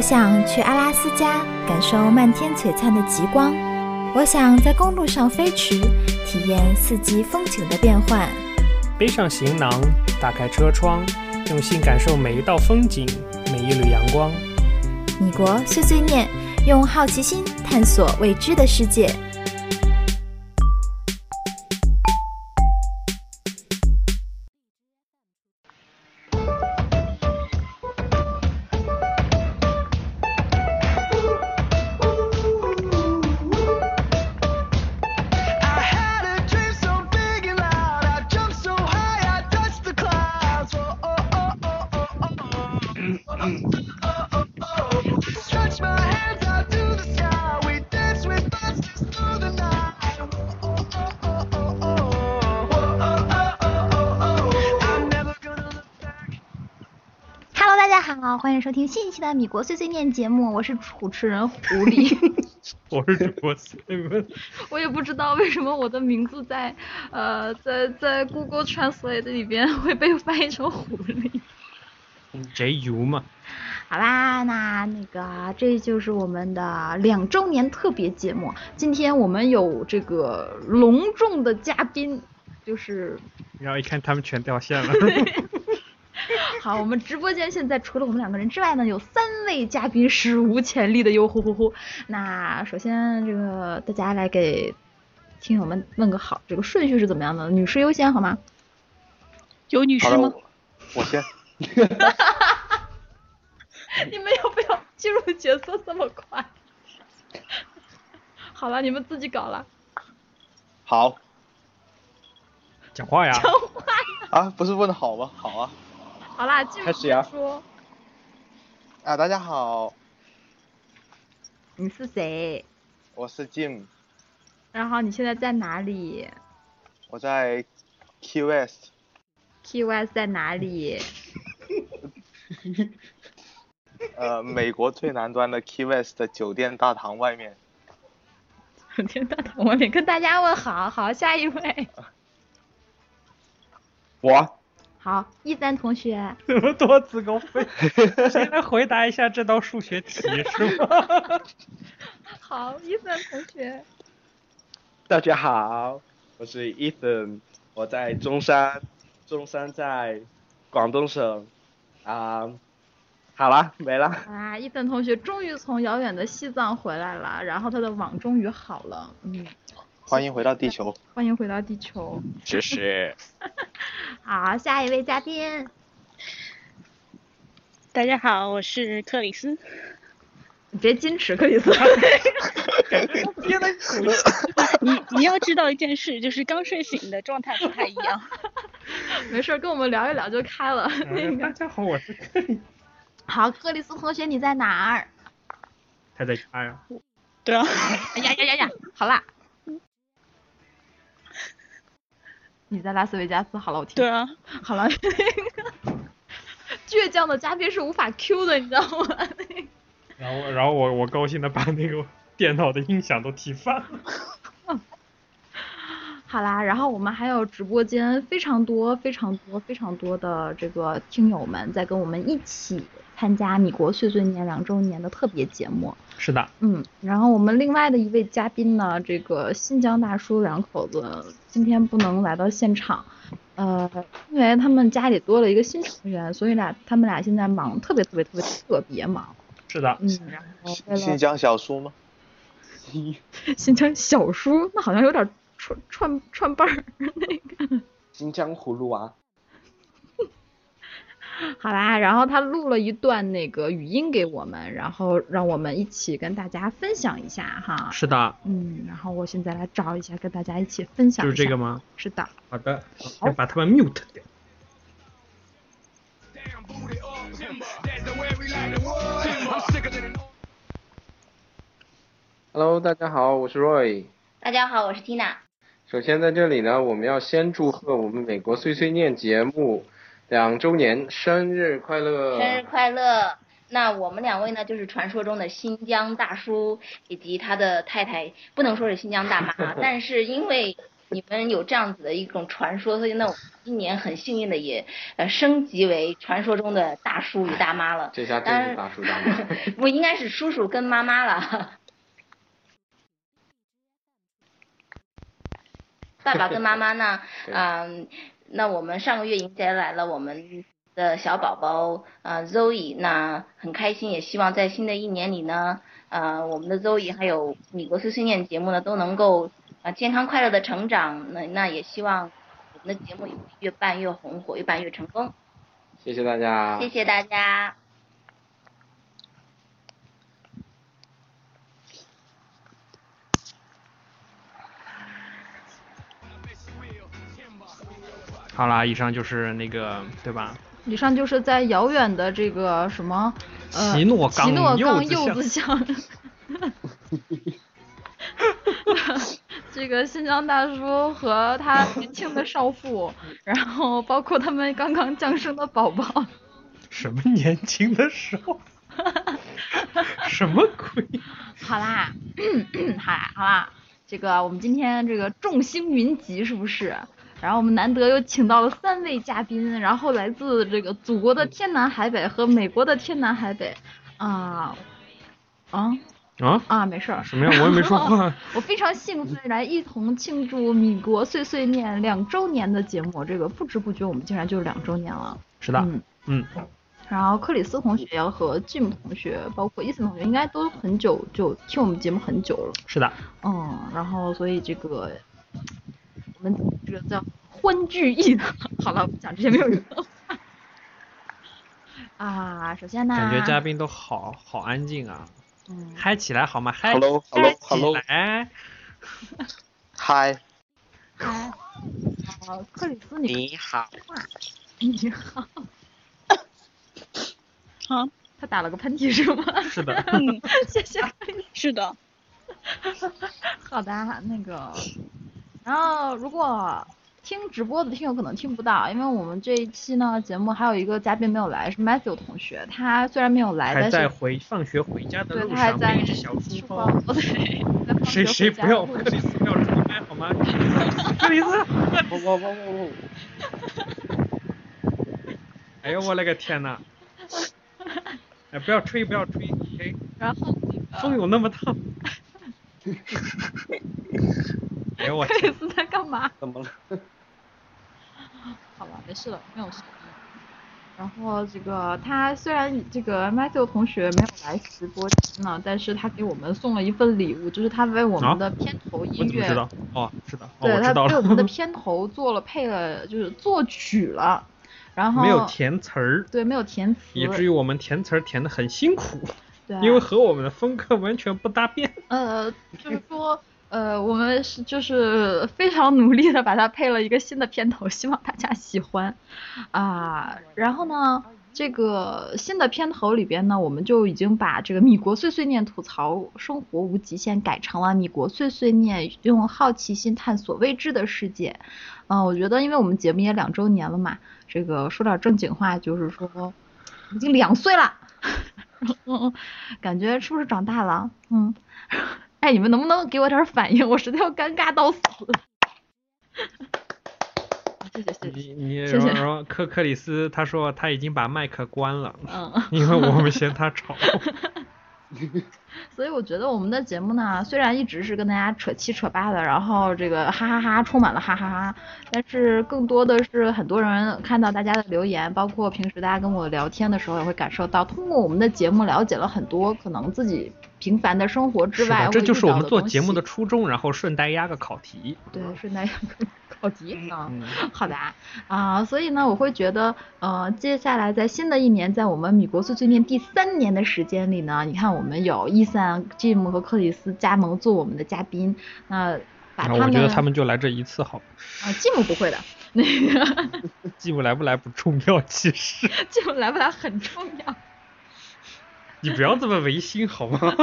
我想去阿拉斯加感受漫天璀璨的极光，我想在公路上飞驰，体验四季风景的变换。背上行囊，打开车窗，用心感受每一道风景，每一缕阳光。米国碎碎念，用好奇心探索未知的世界。迎收听新一期的米国碎碎念节目，我是主持人狐狸。我是主播 Steven。我也不知道为什么我的名字在呃在在 Google Translate 里边会被翻译成狐狸。JU 嘛。好啦，那那个这就是我们的两周年特别节目。今天我们有这个隆重的嘉宾，就是。然后一看他们全掉线了。好，我们直播间现在除了我们两个人之外呢，有三位嘉宾史无前例的哟呼呼呼。那首先这个大家来给听友们问个好，这个顺序是怎么样的？女士优先好吗？有女士吗？我先。你们要不要进入角色这么快？好了，你们自己搞了。好。讲话呀。讲话呀。啊，不是问好吗？好啊。好啦，开始呀。说。啊，大家好。你是谁？我是 Jim。然后你现在在哪里？我在 Key West。Key West 在哪里？呃，美国最南端的 Key West 的酒店大堂外面。酒店大堂外面，跟大家问好，好，下一位。我。好，一三同学，这么多自告奋勇，先来回答一下这道数学题是吗？好，一三同学，大家好，我是 Ethan，我在中山，中山在广东省，啊，好了，没了。啊，伊森同学终于从遥远的西藏回来了，然后他的网终于好了，嗯。欢迎回到地球。欢迎回到地球。谢谢。好，下一位嘉宾。大家好，我是克里斯。你别矜持，克里斯。你你要知道一件事，就是刚睡醒的状态不太一样。没事，跟我们聊一聊就开了。大家好，我是克里。好，克里斯同学，你在哪儿？他在家呀。对啊。哎呀呀呀呀！好啦。你在拉斯维加斯，好了，我听。对啊，好了，倔强的嘉宾是无法 Q 的，你知道吗？然后，然后我我高兴的把那个电脑的音响都踢翻了。好啦，然后我们还有直播间非常多、非常多、非常多的这个听友们在跟我们一起。参加米国碎碎念两周年的特别节目，是的，嗯，然后我们另外的一位嘉宾呢，这个新疆大叔两口子今天不能来到现场，呃，因为他们家里多了一个新成员，所以俩他们俩现在忙，特别特别特别特别忙。是的，嗯，然后新疆小叔吗？新疆小叔，那好像有点串串串辈儿那个。新疆葫芦娃。好啦，然后他录了一段那个语音给我们，然后让我们一起跟大家分享一下哈。是的。嗯，然后我现在来找一下，跟大家一起分享。就是这个吗？是的。好的，先把他们 mute 掉。Hello，大家好，我是 Roy。大家好，我是 Tina。首先在这里呢，我们要先祝贺我们美国碎碎念节目。两周年生日快乐！生日快乐！那我们两位呢，就是传说中的新疆大叔以及他的太太，不能说是新疆大妈，但是因为你们有这样子的一种传说，所以那我今年很幸运的也呃升级为传说中的大叔与大妈了。这下真是大叔大妈。不应该是叔叔跟妈妈了。爸爸跟妈妈呢？对嗯，那我们上个月迎接来了我们的小宝宝呃 Zoe，那很开心，也希望在新的一年里呢，呃，我们的 Zoe 还有米国碎碎念节目呢都能够呃健康快乐的成长。那那也希望我们的节目也越办越红火，越办越成功。谢谢大家。谢谢大家。好啦，以上就是那个对吧？以上就是在遥远的这个什么呃奇诺冈奇诺冈柚子巷，这个新疆大叔和他年轻的少妇，然后包括他们刚刚降生的宝宝，什么年轻的时候？什么鬼？好啦，好啦，好啦，这个我们今天这个众星云集是不是？然后我们难得又请到了三位嘉宾，然后来自这个祖国的天南海北和美国的天南海北，啊，啊啊？啊，没事儿。什么呀？我也没说话。我非常兴奋，来一同庆祝米国碎碎念两周年的节目。这个不知不觉我们竟然就两周年了。是的，嗯。嗯，然后克里斯同学和 Jim 同学，包括伊森同学，应该都很久就听我们节目很久了。是的。嗯，然后所以这个我们这个叫欢聚一堂。好了，我们讲这些没有用的话。啊，首先呢，感觉嘉宾都好好安静啊。嗯。嗨起来好吗？嗨 Hello, 嗨 hello, 起 hello。嗨，嗨，好，克里斯你你好，你好。好，他打了个喷嚏是吗？是的。嗯，谢谢。是的。好的，那个，然后如果听直播的听友可能听不到，因为我们这一期呢节目还有一个嘉宾没有来，是 Matthew 同学，他虽然没有来，还但是在回放学回家的对，路他还在上背着小书包。哦 对，谁谁不要克里斯不要出麦好吗？克里斯，我我我我我，哎呦我勒个天呐！哎，不要吹，不要吹，OK。然后风有那么烫。哎呦我克里天！斯在干嘛？怎么了？好了，没事了，没有事。然后这个他虽然这个 Matthew 同学没有来直播间呢，但是他给我们送了一份礼物，就是他为我们的片头音乐？哦，是的，哦，对他我知道为我们的。片头做了配了，就是作曲了，然后没有填词儿，对，没有填词，以至于我们填词儿填的很辛苦，对啊，因为和我们的风格完全不搭边。呃，就是说，呃，我们是就是非常努力的把它配了一个新的片头，希望大家喜欢啊。然后呢，这个新的片头里边呢，我们就已经把这个米国碎碎念吐槽生活无极限改成了米国碎碎念用好奇心探索未知的世界。嗯、我觉得因为我们节目也两周年了嘛，这个说点正经话，就是说已经两岁了。嗯，感觉是不是长大了？嗯，哎，你们能不能给我点反应？我实在要尴尬到死。谢谢谢谢。你你谢谢然后克克里斯他说他已经把麦克关了，嗯，因为我们嫌他吵。所以我觉得我们的节目呢，虽然一直是跟大家扯七扯八的，然后这个哈哈哈充满了哈哈哈，但是更多的是很多人看到大家的留言，包括平时大家跟我聊天的时候，也会感受到，通过我们的节目了解了很多可能自己平凡的生活之，外这就是我们做节目的初衷，然后顺带压个考题。对，顺带考题。啊。嗯，好的。啊，啊、所以呢，我会觉得，呃，接下来在新的一年，在我们米国碎碎念第三年的时间里呢，你看我们有伊森、Jim 和克里斯加盟做我们的嘉宾，那把他们，我觉得他们就来这一次好了，啊，Jim 不会的，那个继母来不来不重要，其实。Jim 来不来很重要。你不要这么违心好吗？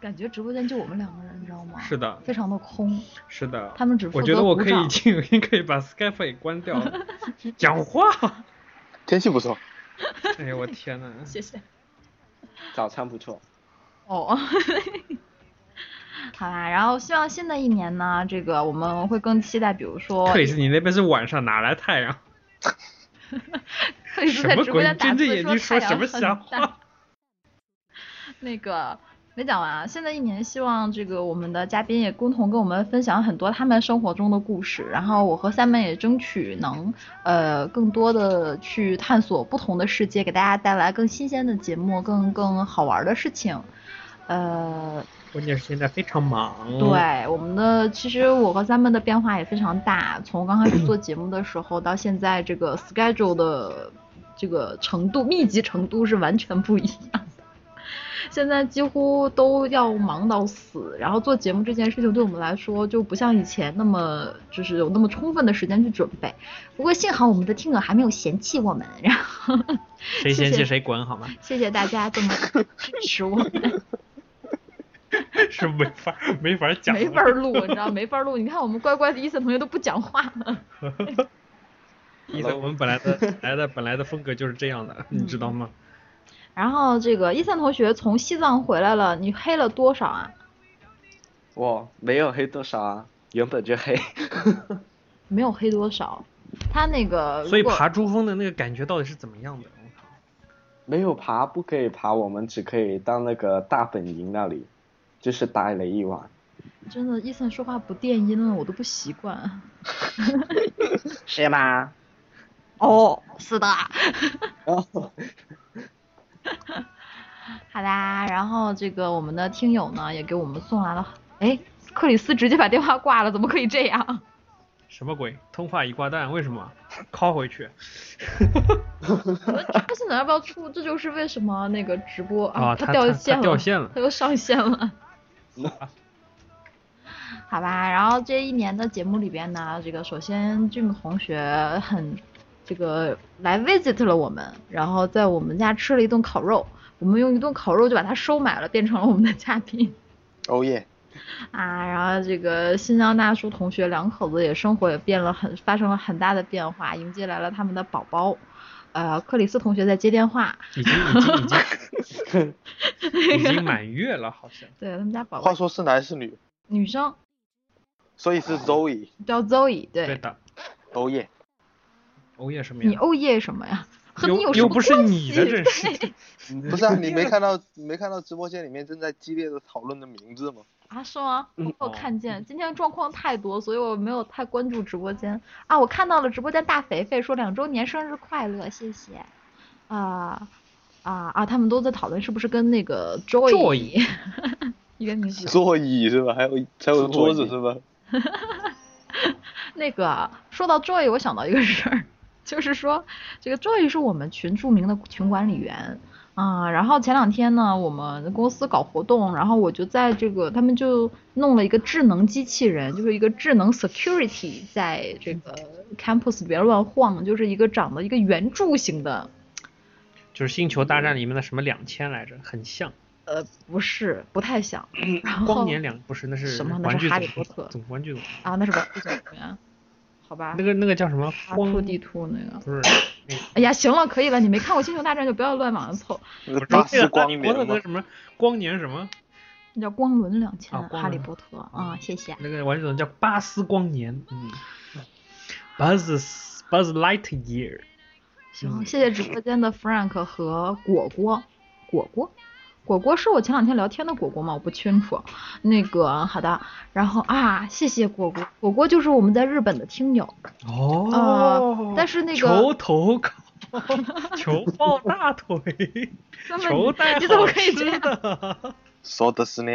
感觉直播间就我们两个人，你知道吗？是的非常的空。是的，他们只负我觉得我可以责鼓掌静音，可以把 Skype 也关掉了，讲话。天气不错，哎呦我天呐，谢谢。早餐不错。哦，好啦，然后希望新的一年呢，这个我们会更期待，比如说克里斯，你那边是晚上，哪来太阳？克里斯在什么鬼直播间？打睁着字眼睛说什么太阳很大瞎话？那个没讲完啊，现在一年希望这个我们的嘉宾也共同跟我们分享很多他们生活中的故事，然后我和三妹也争取能呃更多的去探索不同的世界，给大家带来更新鲜的节目，更更好玩的事情。呃，关键是现在非常忙。对，我们的其实我和三妹的变化也非常大，从刚开始做节目的时候到现在这个 schedule 的这个程度密集程度是完全不一样的。现在几乎都要忙到死，然后做节目这件事情对我们来说就不像以前那么就是有那么充分的时间去准备。不过幸好我们的听友还没有嫌弃我们，然后谁嫌弃谁滚好吗？谢谢大家这么支持我们。是没法没法讲，没法录，你知道没法录。你看我们乖乖的伊森同学都不讲话了。意思我们本来的 本来的本来的风格就是这样的，你知道吗？然后这个伊森同学从西藏回来了，你黑了多少啊？我没有黑多少啊，原本就黑。没有黑多少，他那个所以爬珠峰的那个感觉到底是怎么样的？我靠！没有爬，不可以爬，我们只可以到那个大本营那里，就是待了一晚。真的伊森说话不电音了，我都不习惯。是吗？哦，是的。哦，好啦，然后这个我们的听友呢也给我们送来了，哎，克里斯直接把电话挂了，怎么可以这样？什么鬼？通话已挂断，为什么？拷回去。我们直播现在要不要出？这就是为什么那个直播啊它它它掉线了，它掉线了他又上线了。好吧，然后这一年的节目里边呢，这个首先俊同学很这个来 visit 了我们，然后在我们家吃了一顿烤肉，我们用一顿烤肉就把他收买了，变成了我们的嘉宾。哦耶！啊，然后这个新疆大叔同学两口子也生活也变了很发生了很大的变化，迎接来了他们的宝宝。呃，克里斯同学在接电话，已经已经已 经已经满月了，好像。对他们家宝宝话说是男是女？女生所以是 Zoe。叫 Zoe，对，对的。哦耶！欧耶什么呀？你欧耶什么呀？和你又有什么又不是关你的系 不是啊，你没看到没看到直播间里面正在激烈的讨论的名字吗？啊，是吗？我没有哦看见，今天状况太多，所以我没有太关注直播间。啊，我看到了直播间大肥肥说两周年生日快乐，谢谢。啊啊啊！他们都在讨论是不是跟那个 Joy Joy 一个名字。座椅是吧？还有还有桌子是吧？那个说到 Joy，我想到一个事儿，就是说这个 Joy 是我们群著名的群管理员啊、然后前两天呢，我们公司搞活动，然后我就在这个他们就弄了一个智能机器人，就是一个智能 security 在这个 campus 里边乱晃，就是一个长得一个圆柱形的，就是星球大战里面的什么两千来着，很像。呃，不是，不太像。然后光年两不是，那是什么那是哈利波特总玩具总啊，那是玩具总动员，好吧？那个那个叫什么阿光兔地图那个。不是 哎呀，行了，可以了，你没看过《星球大战》就不要乱往上凑。那个光年什么光年什么那叫光轮两千、哈利波特啊、谢谢。那个玩具总叫巴斯光年，嗯，Buzz Buzz Lightyear。行，谢谢直播间的 Frank 和果果，果果，果果是我前两天聊天的果果吗？我不清楚。那个好的，然后啊，谢谢果果，果果就是我们在日本的听友，哦呃但是那个球投稿，球抱大腿，那么球带你怎么好吃可以这样？的。说的是呢。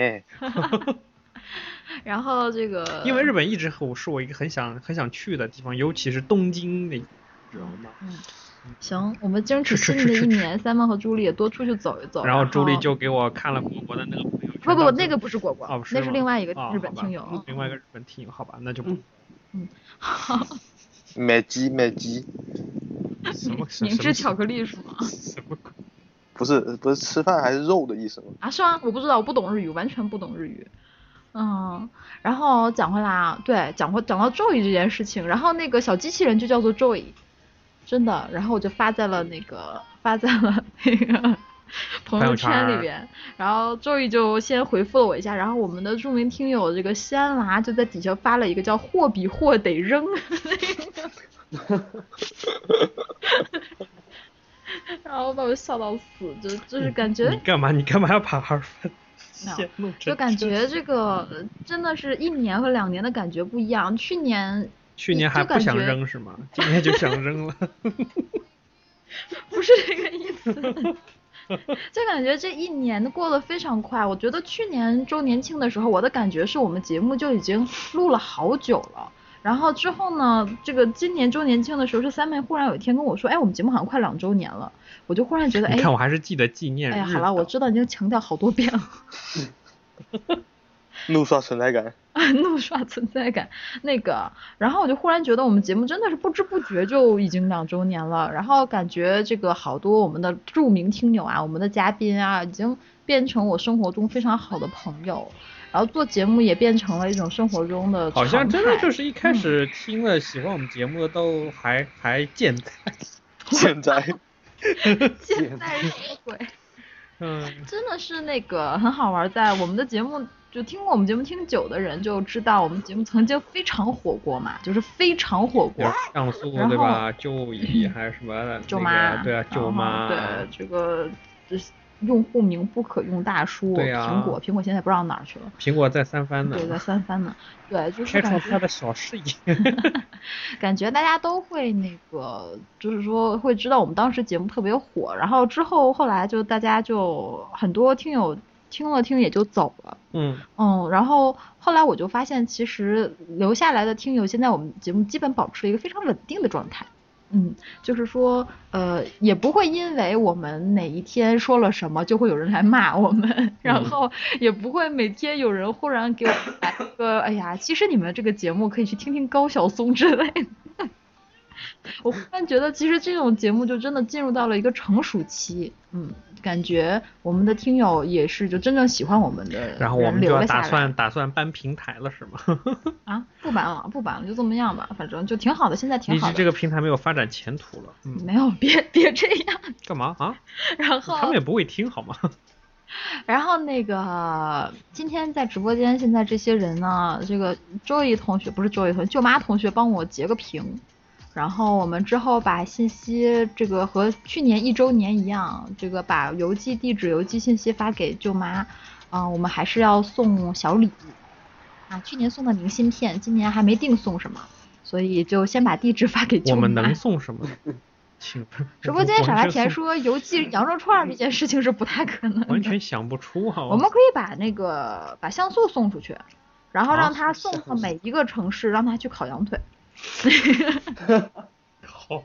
然后这个，因为日本一直和我是我一个很想很想去的地方，尤其是东京那，知道吗？行，我们争取新的一年，三毛和朱莉也多出去走一走。然后朱莉就给我看了果果的那个朋友圈。不不那个不是果果，哦，是那是另外一个哦日本听友。另外一个日本听友，好吧，那就不买鸡买鸡，什么 什明么治巧克力是吗？什么鬼？不是不是吃饭还是肉的意思吗？啊，是吗？我不知道，我不懂日语，完全不懂日语。嗯，然后讲回来啊，对，讲回讲到 Joy 这件事情，然后那个小机器人就叫做 Joy，真的，然后我就发在了那个发在了那个 朋友圈里边，然后周易就先回复了我一下，然后我们的著名听友这个西安娃就在底下发了一个叫“货比货得扔”那个，然后把我笑到死，就就是感觉你干嘛？你干嘛要爬二分 没有线弄成就感觉这个呃真的是一年和两年的感觉不一样。去年去年还不想扔是吗？今年就想扔了。不是这个意思，就感觉这一年过得非常快。我觉得去年周年庆的时候，我的感觉是我们节目就已经录了好久了。然后之后呢，这个今年周年庆的时候，是三妹忽然有一天跟我说，哎，我们节目好像快两周年了。我就忽然觉得，哎你，看我还是记得纪念日。哎呀，好了，我知道你已经强调好多遍了。怒刷存在感啊。怒刷存在感，那个，然后我就忽然觉得我们节目真的是不知不觉就已经两周年了，然后感觉这个好多我们的著名听友啊，我们的嘉宾啊，已经变成我生活中非常好的朋友，然后做节目也变成了一种生活中的好像真的就是一开始听了喜欢我们节目的都还还健在。健在 健在什么鬼？嗯，真的是那个很好玩，在我们的节目就听过我们节目听久的人就知道，我们节目曾经非常火过嘛，就是非常火过。像素对吧？舅姨还是什么舅那妈，对啊，舅妈。对这个就是用户名不可用大叔，对啊苹果苹果现在不知道哪儿去了，苹果在三番呢，对，在三番呢，对，就是开感觉创他的小事业。感觉大家都会那个，就是说会知道我们当时节目特别火，然后之后后来就大家就很多听友听了听也就走了。嗯，嗯，然后后来我就发现，其实留下来的听友，现在我们节目基本保持了一个非常稳定的状态。嗯，就是说，呃，也不会因为我们哪一天说了什么，就会有人来骂我们，然后也不会每天有人忽然给我们来一个，哎呀，其实你们这个节目可以去听听高晓松之类的。我忽然觉得，其实这种节目就真的进入到了一个成熟期，嗯，感觉我们的听友也是就真正喜欢我们的 然后我们就打算打算搬平台了是吗？啊，不搬了，不搬了，就这么样吧，反正就挺好的，现在挺好的。职这个平台没有发展前途了。嗯，没有，别别这样。干嘛啊？然后他们也不会听好吗？然后那个今天在直播间，现在这些人呢，这个周易同学不是周易同学，舅妈同学帮我截个屏，然后我们之后把信息这个和去年一周年一样，这个把邮寄地址、邮寄信息发给舅妈，啊、我们还是要送小礼物啊，去年送的明信片，今年还没定送什么，所以就先把地址发给舅妈。我们能送什么？请直播间傻白甜说，邮寄羊肉串儿这件事情是不太可能。完全想不出啊！我们可以把那个把像素送出去，然后啊让他送到每一个城市，让他去烤羊腿。好，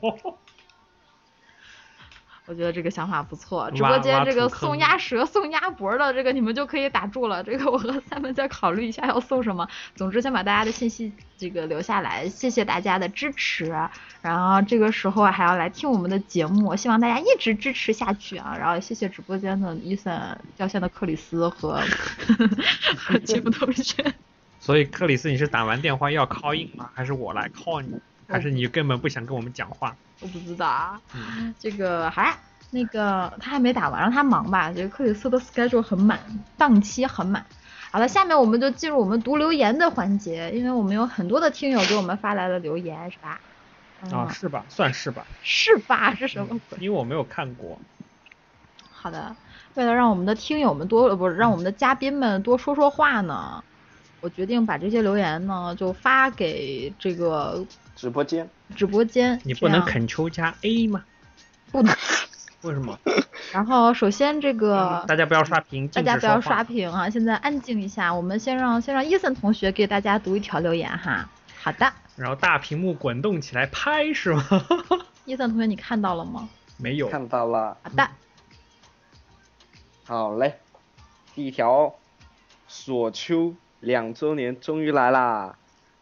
我觉得这个想法不错。直播间这个送鸭舌、送鸭脖的这个你们就可以打住了。这个我和三妹再考虑一下要送什么。总之先把大家的信息这个留下来，谢谢大家的支持。然后这个时候还要来听我们的节目，希望大家一直支持下去啊。然后谢谢直播间的伊森、掉线的克里斯和和吉姆同学。所以克里斯，你是打完电话要 call in 吗？还是我来 call 你？还是你根本不想跟我们讲话？我不知道啊，嗯这个好啦，那个他还没打完，让他忙吧。这个克里斯的 schedule 很满，档期很满。好了，下面我们就进入我们读留言的环节，因为我们有很多的听友给我们发来了留言，是吧？嗯、啊，是吧？算是吧，是吧？是什么鬼？因为我没有看过。好的，为了让我们的听友们多，呃，不是让我们的嘉宾们多说说话呢，我决定把这些留言呢就发给这个直播间，直播间。你不能这样 Ctrl 加 A 吗？不能。为什么？然后首先这个大家不要刷屏，大家不要刷屏啊！现在安静一下，我们先让先让伊森同学给大家读一条留言哈。好的，然后大屏幕滚动起来拍是吗？伊森同学你看到了吗？没有。看到了。好的，好嘞，第一条，索秋两周年终于来啦！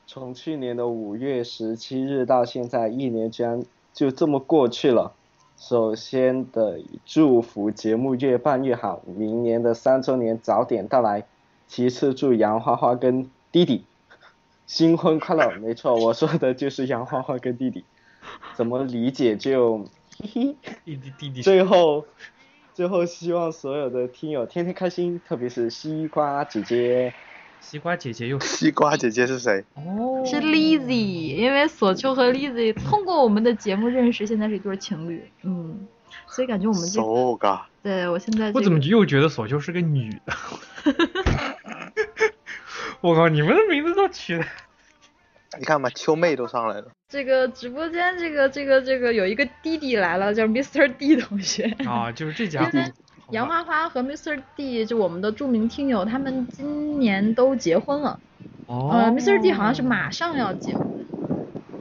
从去年的五月十七日到现在，一年居然就这么过去了。首先的祝福节目越办越好，明年的三周年早点到来。其次祝杨花花跟弟弟新婚快乐。没错，我说的就是杨花花跟弟弟。怎么理解就嘿嘿。弟弟弟弟。最后，最后希望所有的听友天天开心，特别是西瓜姐姐。西瓜姐姐又 西瓜姐姐是谁？哦，是 Lizzy，因为索秋和 Lizzy 通过我们的节目认识，现在是一对情侣，嗯，所以感觉我们这个，对我现在、这个、我怎么又觉得索秋是个女的？我靠，你们的名字都取的，你看吧，秋妹都上来了。这个直播间这个这个这个有一个弟弟来了，叫 Mr. D 同学。啊，就是这家伙。杨花花和 Mr. D 就我们的著名听友，他们今年都结婚了。哦。呃，Mr. D 好像是马上要结婚。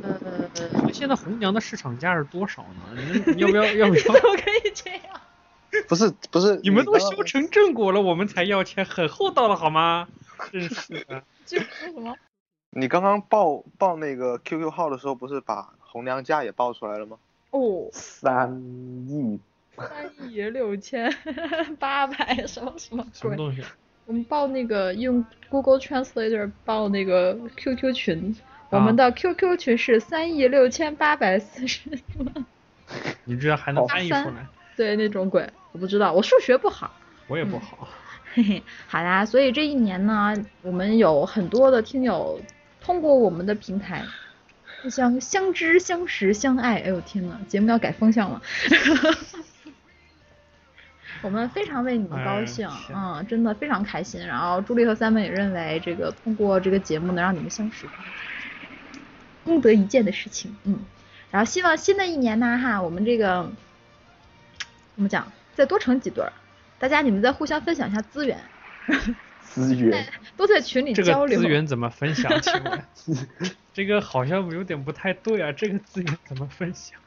呃，现在红娘的市场价是多少呢？你们要不要要不要？怎么可以这样？不是不是，你们都修成正果了，我们才要钱，很厚道了好吗？真是的。就说什么？你刚刚报报那个 QQ 号的时候，不是把红娘价也报出来了吗？哦，三亿。三亿六千八百 什么什么什么东西？我们报那个用 Google Translator 报那个 QQ 群，我们的 QQ 群是三亿六千八百四十。你居然还能翻译出来？对，那种鬼，我不知道，我数学不好。我也不好。嘿嘿，好啦，所以这一年呢，我们有很多的听友通过我们的平台。互相相知、相识、相爱，哎呦天呐，节目要改风向了。我们非常为你们高兴，哎、嗯，真的非常开心。然后朱莉和三妹也认为，这个通过这个节目能让你们相识，功德一件的事情，嗯。然后希望新的一年呢，哈，我们这个怎么讲，再多成几对儿，大家你们再互相分享一下资源。资源 都在群里交流。这个资源怎么分享？请问，这个好像有点不太对啊，这个资源怎么分享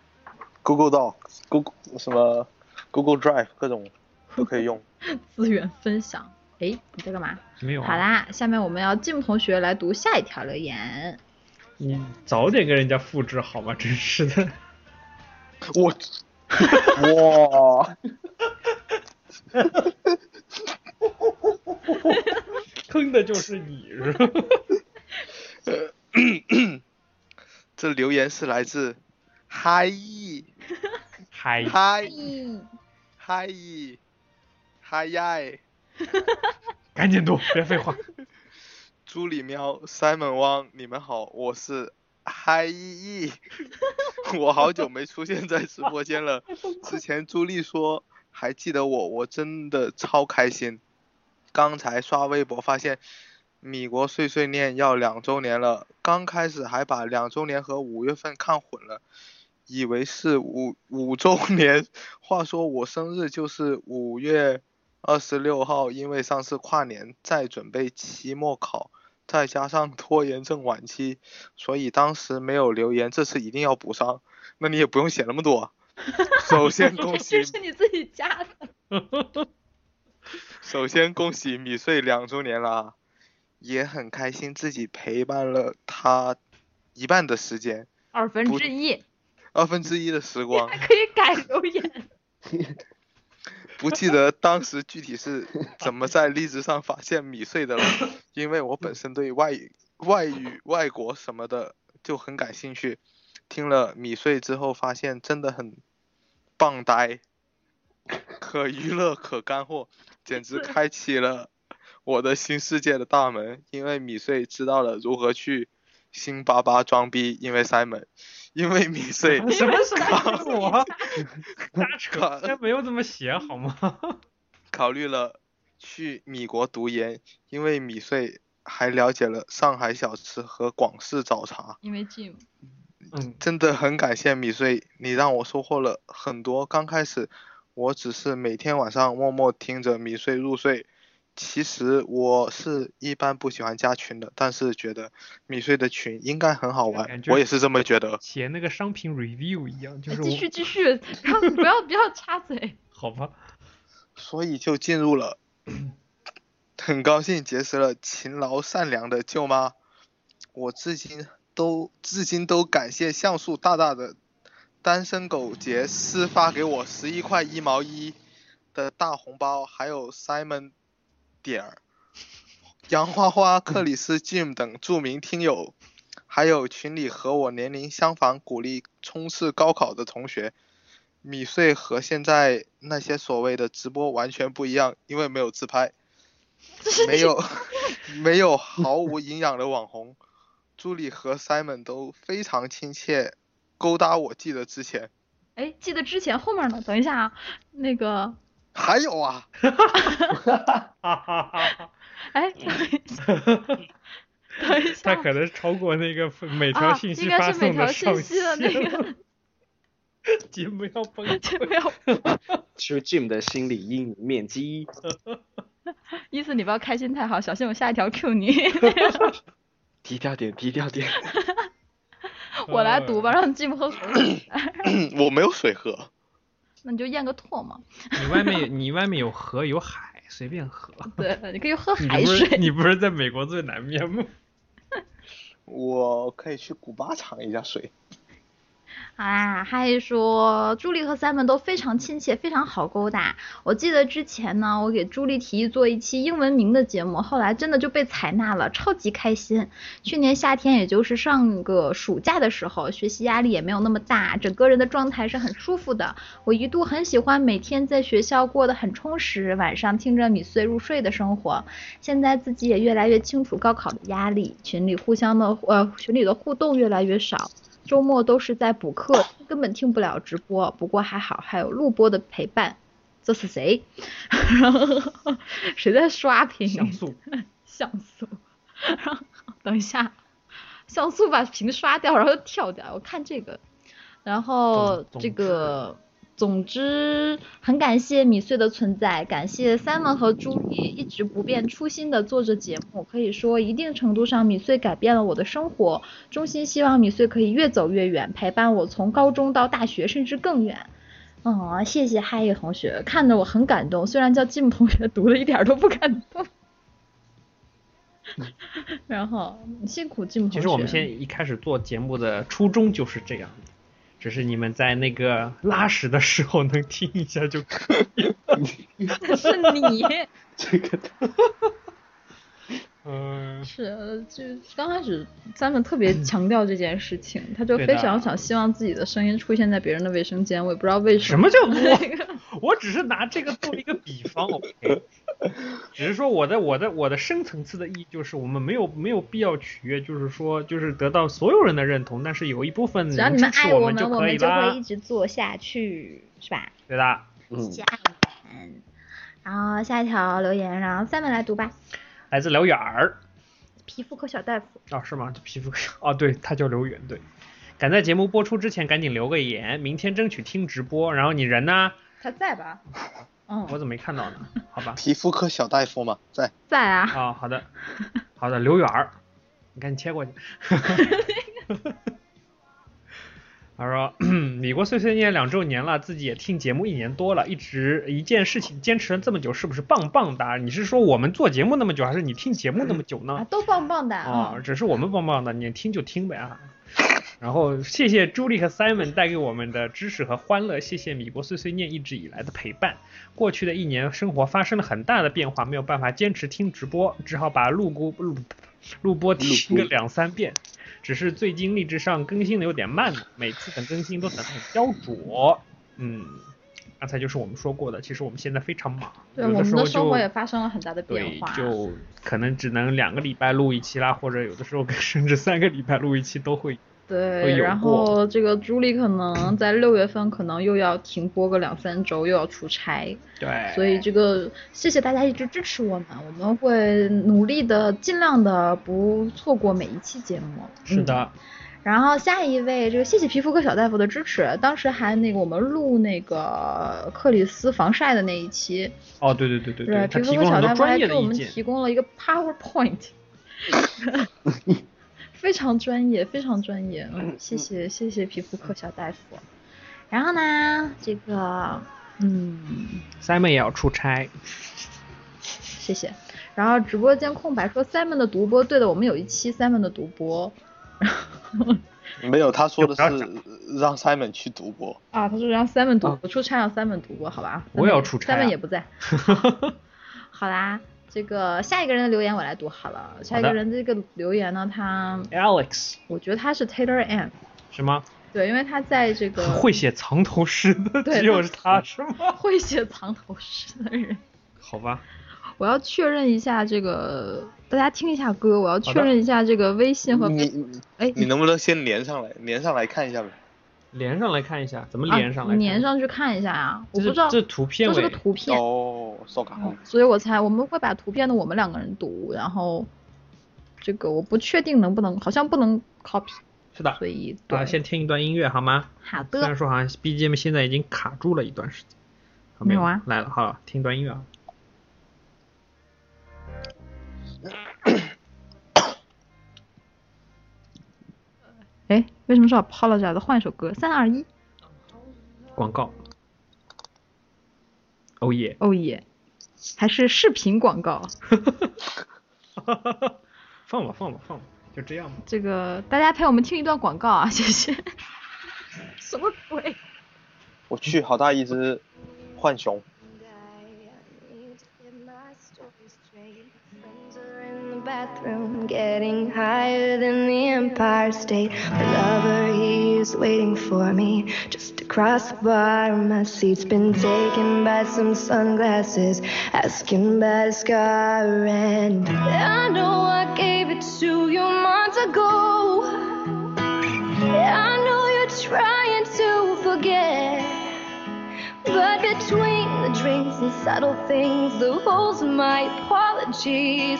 ？Google Doc、Google 什么 Google Drive 各种都可以用。资源分享，哎，你在干嘛？没有、啊。好啦，下面我们要进同学来读下一条留言。你早点跟人家复制好吗？真是的。我，哇。坑的就是你，是吧？这留言是来自嗨意，嗨嗨意，嗨意，嗨呀！赶紧读，别废话。朱里喵，Simon 汪，你们好，我是嗨意，我好久没出现在直播间了。之前朱莉说还记得我，我真的超开心。刚才刷微博发现，米国碎碎念要两周年了。刚开始还把两周年和五月份看混了，以为是五五周年。话说我生日就是五月二十六号，因为上次跨年在准备期末考，再加上拖延症晚期，所以当时没有留言。这次一定要补上。那你也不用写那么多。首先恭 喜，这是你自己加的。首先恭喜米穗两周年啦，也很开心自己陪伴了他一半的时间，二分之一，二分之一的时光，还可以改留言。不记得当时具体是怎么在荔枝上发现米穗的了，因为我本身对外、外语、外国什么的就很感兴趣，听了米穗之后发现真的很棒呆。可娱乐可干货，简直开启了我的新世界的大门。因为米穗知道了如何去星巴巴装逼，因为 Simon，因为米穗 什么什么我瞎扯，这没有这么写好吗？考虑了去米国读研，因为米穗还了解了上海小吃和广式早茶。因为 Jim，嗯，真的很感谢米穗，你让我收获了很多。刚开始。我只是每天晚上默默听着米穗入睡。其实我是一般不喜欢加群的，但是觉得米穗的群应该很好玩，我也是这么觉得。写那个商品 review 一样，就是继续继续，然后不要不要插嘴。好吧。所以就进入了，很高兴结识了勤劳善良的舅妈。我至今都至今都感谢像素大大的。单身狗节私发给我十一块一毛一的大红包，还有 Simon 点儿、杨花花、克里斯、Jim 等著名听友，还有群里和我年龄相仿、鼓励冲刺高考的同学。米穗和现在那些所谓的直播完全不一样，因为没有自拍，没有 没有毫无营养的网红。朱莉和 Simon 都非常亲切，勾搭我。记得之前，哎，记得之前后面呢？等一下啊，那个还有啊，哎，他可能超过那个每条信息发送的上限。那个节目要崩溃，求 Jim 的心理阴影面积。意思你不要开心太好，小心我下一条 Q 你。低调点，低调点。我来读吧，让 Jim 喝水。我没有水喝。那你就咽个唾沫。你外面 你外面有河有海，随便喝。对，你可以喝海水。你不是在美国最南面吗？我可以去古巴尝一下水。啊，还说朱莉和三门都非常亲切，非常好勾搭。我记得之前呢，我给朱莉提议做一期英文名的节目，后来真的就被采纳了，超级开心。去年夏天，也就是上个暑假的时候，学习压力也没有那么大，整个人的状态是很舒服的。我一度很喜欢每天在学校过得很充实，晚上听着米碎入睡的生活。现在自己也越来越清楚高考的压力，群里互相的呃群里的互动越来越少。周末都是在补课，根本听不了直播。不过还好，还有录播的陪伴。这是谁？谁在刷屏？像素。像素。等一下，像素把屏刷掉，然后又跳掉。我看这个，然后这个。总之，很感谢米穗的存在，感谢 Simon 和朱莉一直不变初心的做着节目。可以说，一定程度上，米穗改变了我的生活。衷心希望米穗可以越走越远，陪伴我从高中到大学，甚至更远。嗯，谢谢嗨野同学，看得我很感动。虽然叫吉姆同学，读的一点都不感动。然后辛苦吉姆同学。其实我们先一开始做节目的初衷就是这样。只是你们在那个拉屎的时候能听一下就可以了。是你这个。嗯。是，就刚开始咱们特别 强调这件事情，他就非常想希望自己的声音出现在别人的卫生间，我也不知道为什么。什么叫 我？我只是拿这个做一个比方，OK。只是说我的我的我的深层次的意义就是，我们没有没有必要取悦，就是说就是得到所有人的认同，但是有一部分只要你们爱我们就可以就会一直做下去，是吧？对的。嗯。然后下一条留言，然后三位来读吧。来自刘远儿。皮肤科小大夫。哦，是吗？皮肤科 哦，对他叫刘远，对。赶在节目播出之前赶紧留个言，明天争取听直播。然后你人呢？他在吧？嗯，我怎么没看到呢？好吧，皮肤科小大夫嘛，在在啊。哦，好的，好的，刘远儿，你赶紧切过去。他说，米国碎碎念两周年了，自己也听节目一年多了，一直一件事情坚持了这么久，是不是棒棒哒？你是说我们做节目那么久，还是你听节目那么久呢？都棒棒的啊，只是我们棒棒的，你听就听呗啊。然后谢谢朱莉和 Simon 带给我们的知识和欢乐，谢谢米国碎碎念一直以来的陪伴。过去的一年，生活发生了很大的变化，没有办法坚持听直播，只好把录播录录播听个两三遍。只是最近励志上更新的有点慢，每次等更新都等得很焦灼。嗯，刚才就是我们说过的，其实我们现在非常忙，对我们的生活也发生了很大的变化，就可能只能两个礼拜录一期啦，或者有的时候 甚至三个礼拜录一期都会。对，然后这个朱莉可能在六月份可能又要停播个两三周，又要出差。对，所以这个谢谢大家一直支持我们，我们会努力的，尽量的不错过每一期节目。是的。然后下一位，这个谢谢皮肤科小大夫的支持，当时还那个我们录那个克里斯防晒的那一期。哦，对对对对对，皮肤科小大夫还给我们提供了一个 PowerPoint。非常专业，非常专业，嗯，谢谢谢谢皮肤科小大夫。然后呢，这个，嗯，Simon 也要出差，谢谢。然后直播间空白说 Simon 的独播，对的，我们有一期 Simon 的独播。没有，他说的是让 Simon 去独播。啊，他说让 Simon 独播，出差让 Simon 独播，好吧？我也要出差，Simon 也不在。好啦。这个下一个人的留言我来读好了。下一个人这个留言呢，他 Alex，我觉得他是 Taylor Ann，什么？对，因为他在这个会写藏头诗的对只有他他是吗？会写藏头诗的人。好吧，我要确认一下这个，大家听一下歌，我要确认一下这个微信和你你哎，你能不能先连上来，连上来看一下呗？连上来看一下，怎么啊连上来连上去看一下呀，我不知道，这图片这是个图片，哦，搜卡。嗯所以我猜我们会把图片的我们两个人读，然后这个我不确定能不能，好像不能 copy，是的。所以啊，对，先听一段音乐好吗？好虽然的，说好像 BGM 现在已经卡住了一段时间，没有啊来了，好，听一段音乐啊。为什么说 apologize？换一首歌，三二一，广告。哦耶！哦耶，还是视频广告，放吧放吧放吧，就这样吧。这个大家陪我们听一段广告啊，谢谢。什么鬼？我去，好大一只浣熊。Bathroom, getting higher than the Empire State. My lover, he's waiting for me just across the bar. My seat's been taken by some sunglasses, asking about a scar. And I know I gave it to you months ago. I know you're trying to forget. But between the drinks and subtle things, the holes in my apologies,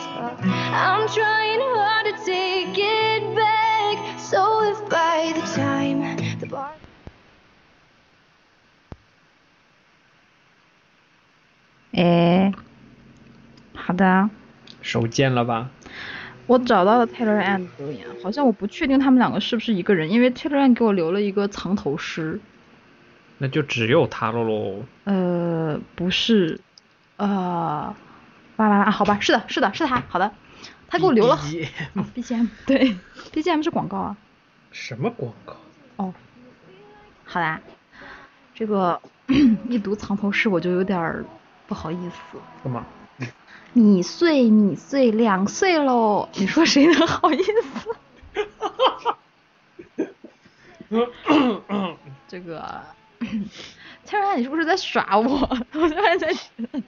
I'm trying hard to take it back. So if by the time the bar. 哎，好的，手贱了吧？我找到了 Taylor and 的留言，好像我不确定他们两个是不是一个人，因为 Taylor and 给我留了一个藏头诗，那就只有他了喽。呃，不是，呃，哇哇哇，好吧，是的，是的，是他，好的，他给我留了 BGM 对，BGM 是广告啊，什么广告？哦，好啦，这个 一读藏头诗我就有点不好意思。干嘛？你岁你岁两岁喽，你说谁能好意思？这个，天然，你是不是在耍我？我现在在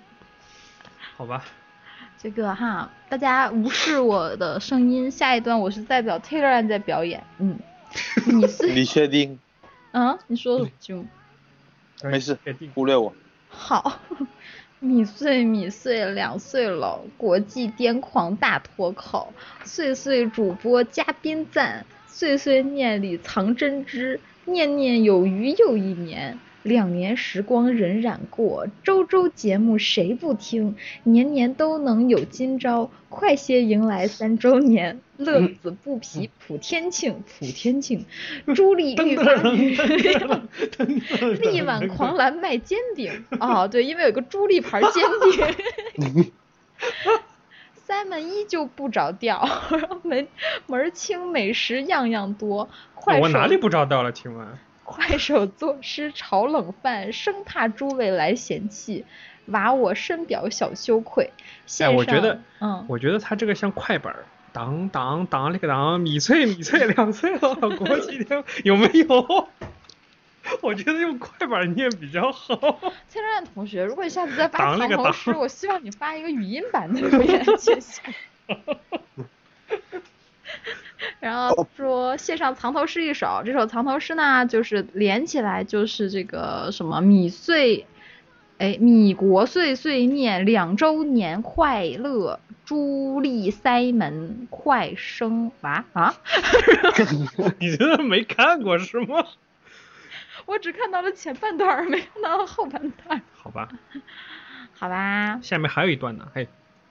好吧，这个哈，大家无视我的声音，下一段我是代表 Taylor 在表演。嗯，你确定？嗯，你说就没事，忽略我。好。米碎米碎两岁了，国际癫狂大脱口，岁岁主播嘉宾赞，岁岁念里藏真知，念念有余又一年，两年时光荏苒过，周周节目谁不听？年年都能有今朝，快些迎来三周年，乐子不疲普天庆，普天庆，朱莉欲把女。力挽狂澜卖煎饼哦，对，因为有个朱莉牌煎饼。Simon 依旧不着调，门门儿清，美食样样多。快手我哪里不着调了？请问？快手作诗炒冷饭，生怕诸位来嫌弃，娃我深表小羞愧。哎，我觉得，嗯，我觉得他这个像快本儿，当当当那个当，米脆米脆两岁了，国际 天有没有？我觉得用快板念比较好。蔡然同学，如果你下次再发藏头诗，我希望你发一个语音版的留言，谢谢。然后说献上藏头诗一首，这首藏头诗呢，就是连起来就是这个什么米岁，哎，米国碎碎念两周年快乐，朱莉塞门快生娃啊！你真的没看过是吗？我只看到了前半段，没看到后半段。好吧，好吧，下面还有一段呢，嘿。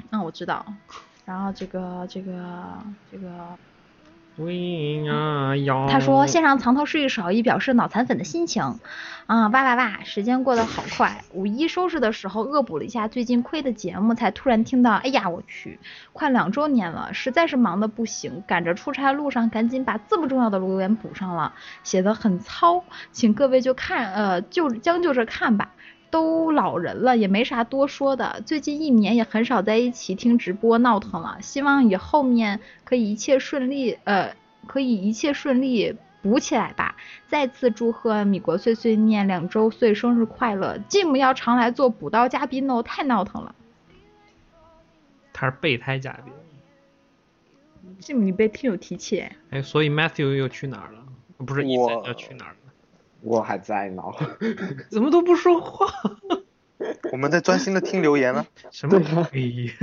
嗯，我知道。然后这个这个这个！他说献上藏头诗一首，以表示脑残粉的心情。啊，哇哇哇！时间过得好快，五一收拾的时候恶补了一下最近亏的节目，才突然听到，哎呀，我去，快两周年了，实在是忙得不行，赶着出差路上赶紧把这么重要的留言补上了，写的很糙，请各位就看，呃，就将就着看吧。都老人了，也没啥多说的。最近一年也很少在一起听直播闹腾了，希望以后面可以一切顺利，呃，可以一切顺利，补起来吧！再次祝贺米国碎碎念两周岁生日快乐！Jim 要常来做补刀嘉宾哦，太闹腾了。他是备胎嘉宾。Jim 你被听友提起，哎，所以 Matthew 又去哪儿了？不是我要去哪儿了？我还在呢。怎么都不说话？我们在专心的听留言呢。什么鬼？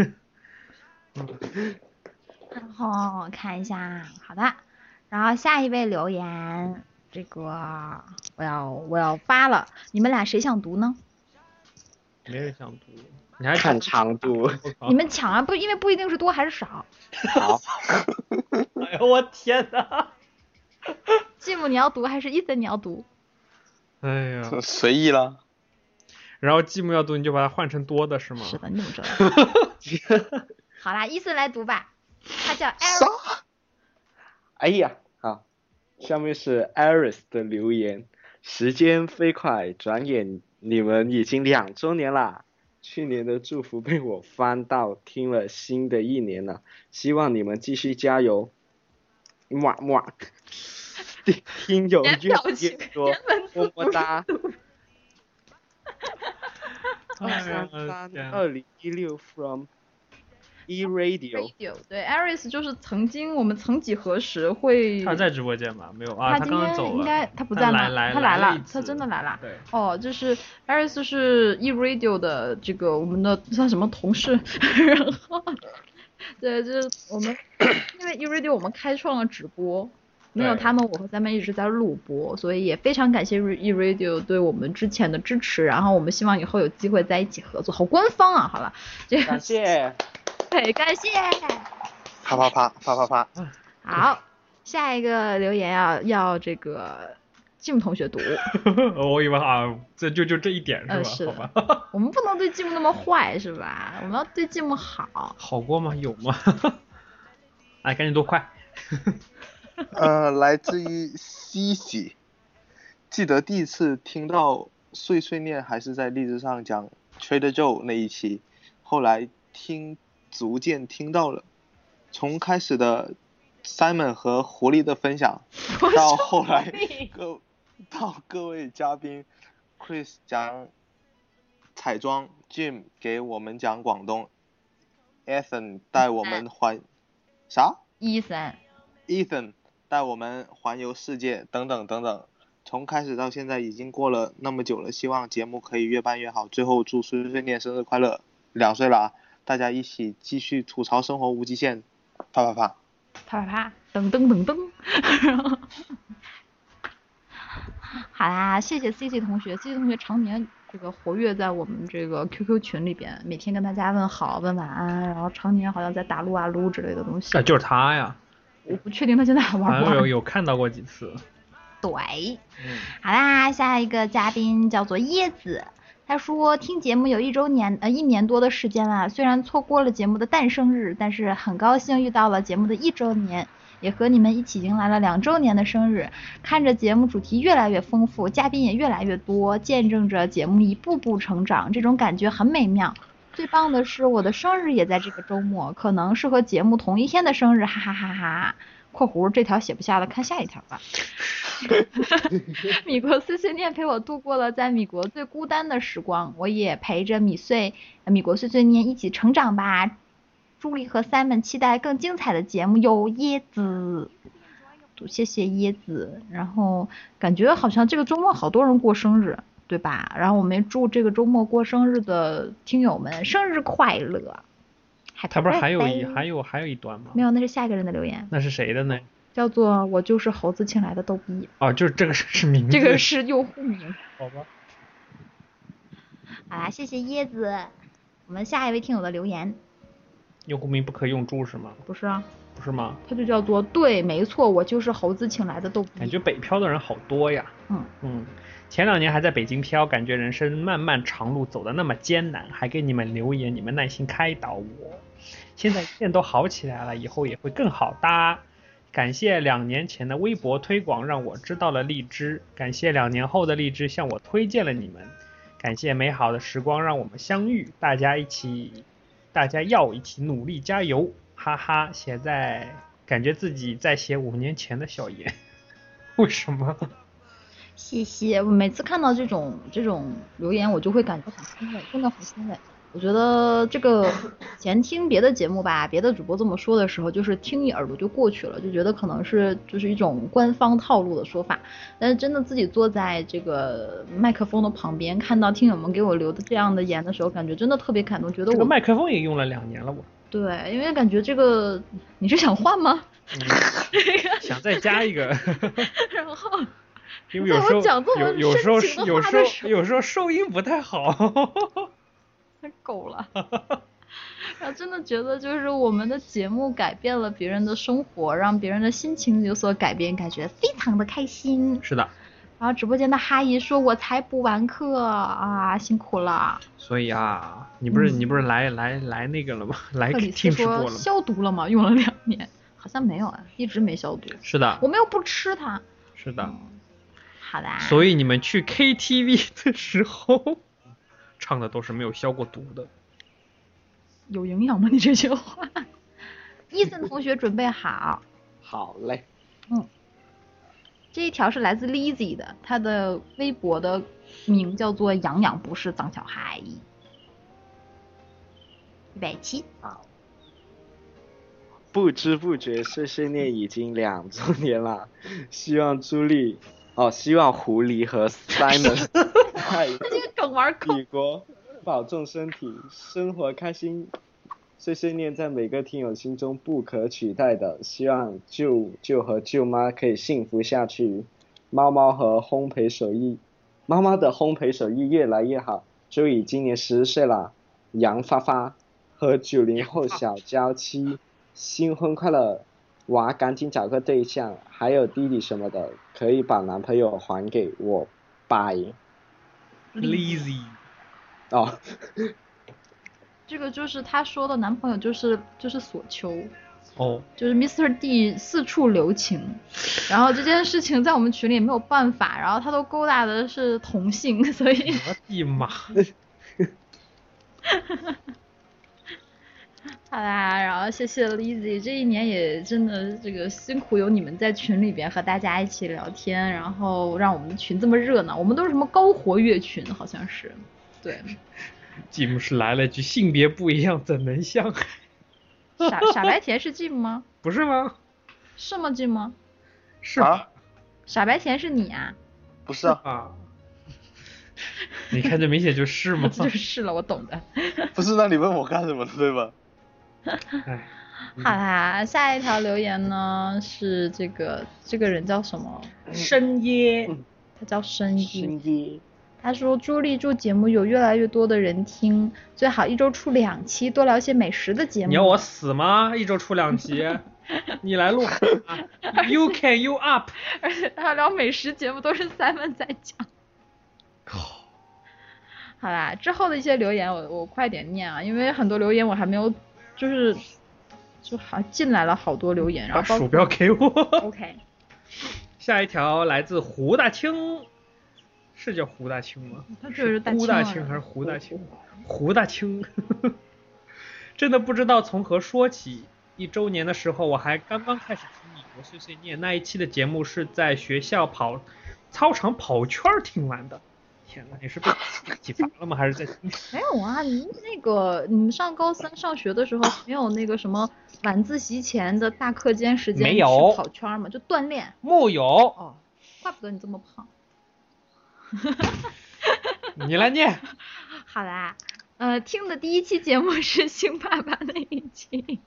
然后看一下，好的，然后下一位留言，这个我要我要发了，你们俩谁想读呢？没人想读，你还看长度。你们抢啊，不，因为不一定是多还是少。好，哎呦我天哪！Jim 你要读还是 Ethan 你要读？哎呀，随意了。然后寂寞要读，你就把它换成多的是吗？是的？好啦，伊森来读吧，他叫 L。哎呀，好，下面是 Iris 的留言。时间飞快，转眼你们已经两周年啦。去年的祝福被我翻到，听了新的一年了，希望你们继续加油。么么，听友越来越多，么么哒。二三三二零一六 from E Radio。Radio 对，Aris 就是曾经我们曾几何时会。他在直播间吗？没有啊，他今天刚刚走了。应该他不在吗？他来了，他真的来了。对。哦，就是 Aris 是 E Radio 的这个我们的算什么同事，然后对，就是我们因为 E Radio 我们开创了直播。没有他们，我和三妹一直在录播，所以也非常感谢 E Radio 对我们之前的支持，然后我们希望以后有机会在一起合作。好官方啊！好了，这感谢，对，感谢。啪啪啪啪啪啪。好，下一个留言要要这个 Jim 同学读。我以为啊，这就就这一点是吧？我们不能对 Jim 那么坏，是吧？我们要对 Jim 好。好过吗？有吗？哎，赶紧读快。呃，来自于西西，记得第一次听到碎碎念还是在荔枝上讲 Trader Joe 那一期，后来听逐渐听到了，从开始的 Simon 和狐狸的分享，到后来各到各位嘉宾 Chris 讲彩妆，Jim 给我们讲广东，Ethan 带我们环啥？？Ethan。Ethan 带我们环游世界，等等等等。从开始到现在已经过了那么久了，希望节目可以越办越好。最后祝碎碎念生日快乐，两岁了啊！大家一起继续吐槽生活无极限，啪啪啪，啪啪啪，噔噔噔噔。好啦，谢谢 C C 同学，C C 同学常年这个活跃在我们这个 QQ 群里边，每天跟大家问好、问晚安，然后常年好像在打撸啊撸之类的东西。啊，就是他呀。我不确定他现在还玩不玩。有有看到过几次。对，嗯，好啦，下一个嘉宾叫做椰子，他说听节目有一周年呃一年多的时间了，虽然错过了节目的诞生日，但是很高兴遇到了节目的一周年。也和你们一起迎来了两周年的生日，看着节目主题越来越丰富，嘉宾也越来越多，见证着节目一步步成长，这种感觉很美妙。最棒的是我的生日也在这个周末，可能是和节目同一天的生日，哈哈哈哈。（括弧这条写不下了，看下一条吧。）米国碎碎念陪我度过了在米国最孤单的时光，我也陪着米碎、米国碎碎念一起成长吧。朱莉和 Simon 期待更精彩的节目哟，椰子，谢谢椰子。然后感觉好像这个周末好多人过生日，对吧？然后我们祝这个周末过生日的听友们生日快乐。他不是还有一还有还有一段吗？没有，那是下一个人的留言。那是谁的呢？叫做我就是猴子请来的逗逼。哦，就是这个是名字。这个是用户名。好吧。好啦，谢谢椰子。我们下一位听友的留言。用户名不可以用猪是吗？不是啊。不是吗？它就叫做对，没错，我就是猴子请来的逗逼。感觉北漂的人好多呀。嗯嗯，前两年还在北京飘，感觉人生漫漫长路走得那么艰难，还给你们留言，你们耐心开导我。现在一切都好起来了，以后也会更好哒。感谢两年前的微博推广，让我知道了荔枝；感谢两年后的荔枝向我推荐了你们；感谢美好的时光让我们相遇，大家一起，大家要一起努力加油，哈哈！写在感觉自己在写五年前的小言。为什么？谢谢，我每次看到这种这种留言，我就会感觉很欣慰，真的很欣慰。我觉得这个前听别的节目吧，别的主播这么说的时候，就是听一耳朵就过去了，就觉得可能是就是一种官方套路的说法。但是真的自己坐在这个麦克风的旁边，看到听友们给我留的这样的言的时候，感觉真的特别感动，觉得我这个麦克风也用了两年了，我对，因为感觉这个你是想换吗？想再加一个，然后因为有时候在我讲这么有有时候有时候有时候收音不太好。太狗了。然后真的觉得就是我们的节目改变了别人的生活，让别人的心情有所改变，感觉非常的开心。是的，然后直播间的哈姨说：“我才补完课啊，辛苦了。所以啊，你不是嗯你不是来来来那个了吗？来听直播了吗？说消毒了吗？用了两年，好像没有啊，一直没消毒。是的我，们又不吃它。是的。好啦，所以你们去 KTV 的时候，唱的都是没有消过毒的。有营养吗？你这句话。伊森同学准备好。好嘞，嗯这一条是来自 Lizzy 的，她的微博的名叫做“养养不是脏小孩”。一百七，不知不觉碎碎念已经两周年了，希望朱莉，哦，希望狐狸和 Simon 在这个梗玩够。美国保重身体，生活开心。碎碎念在每个听友心中不可取代的，希望舅舅和舅妈可以幸福下去。猫猫和烘焙手艺，猫猫的烘焙手艺越来越好。周宇今年十岁了，杨发发和九零后小娇妻新婚快乐，娃赶紧找个对象，还有弟弟什么的，可以把男朋友还给我，拜。Lazy，哦，这个就是她说的男朋友就是就是索求，哦，就是 Mr. D 四处留情，然后这件事情在我们群里也没有办法，然后他都勾搭的是同性，所以我的妈！好啦，然后谢谢 Lizzy，这一年也真的这个辛苦有你们在群里边和大家一起聊天，然后让我们群这么热闹。我们都是什么高活跃群，好像是，对，吉姆是来了句性别不一样怎能相爱？傻傻白甜是 Jim 吗？不是吗？是吗，Jim 吗？是啊，傻白甜是你啊？不是啊，啊。你看这明显就是嘛。就是了，我懂的。不是，那你问我干什么的，对吧？哎，好啦，下一条留言呢是这个这个人叫什么？深耶，他叫深耶。心机。他说：“朱莉祝节目有越来越多的人听，最好一周出两期，多聊些美食的节目。”你要我死吗？一周出两集，你来录。You can you up。而且他聊美食节目都是 Simon 在讲。好啦，之后的一些留言我我快点念啊，因为很多留言我还没有，就是就好进来了好多留言，然后把鼠标给我。OK，下一条来自胡大清，是叫胡大清吗？他就是大胡大清还是胡大清？胡大清，真的不知道从何说起。一周年的时候，我还刚刚开始听你国碎碎念那一期的节目，是在学校跑操场跑圈听完的。天呐，你是被体罚了吗？还是在？没有啊，你那个你们上高三上学的时候没有那个什么晚自习前的大课间时间没有去跑圈吗？就锻炼。木有，哦，怪不得你这么胖。你来念。好啦，呃，听的第一期节目是星爸爸那一期，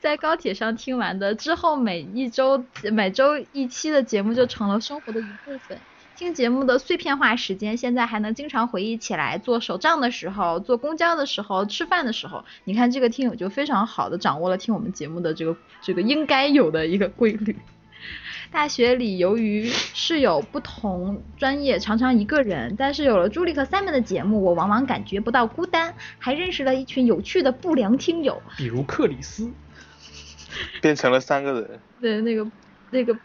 在高铁上听完的，之后每一周每周一期的节目就成了生活的一部分。听节目的碎片化时间，现在还能经常回忆起来。做手账的时候，坐公交的时候，吃饭的时候，你看这个听友就非常好的掌握了听我们节目的这个这个应该有的一个规律。大学里由于室友不同专业，常常一个人，但是有了朱莉和 Simon 的节目，我往往感觉不到孤单，还认识了一群有趣的不良听友。比如克里斯，变成了三个人。对，那个那个不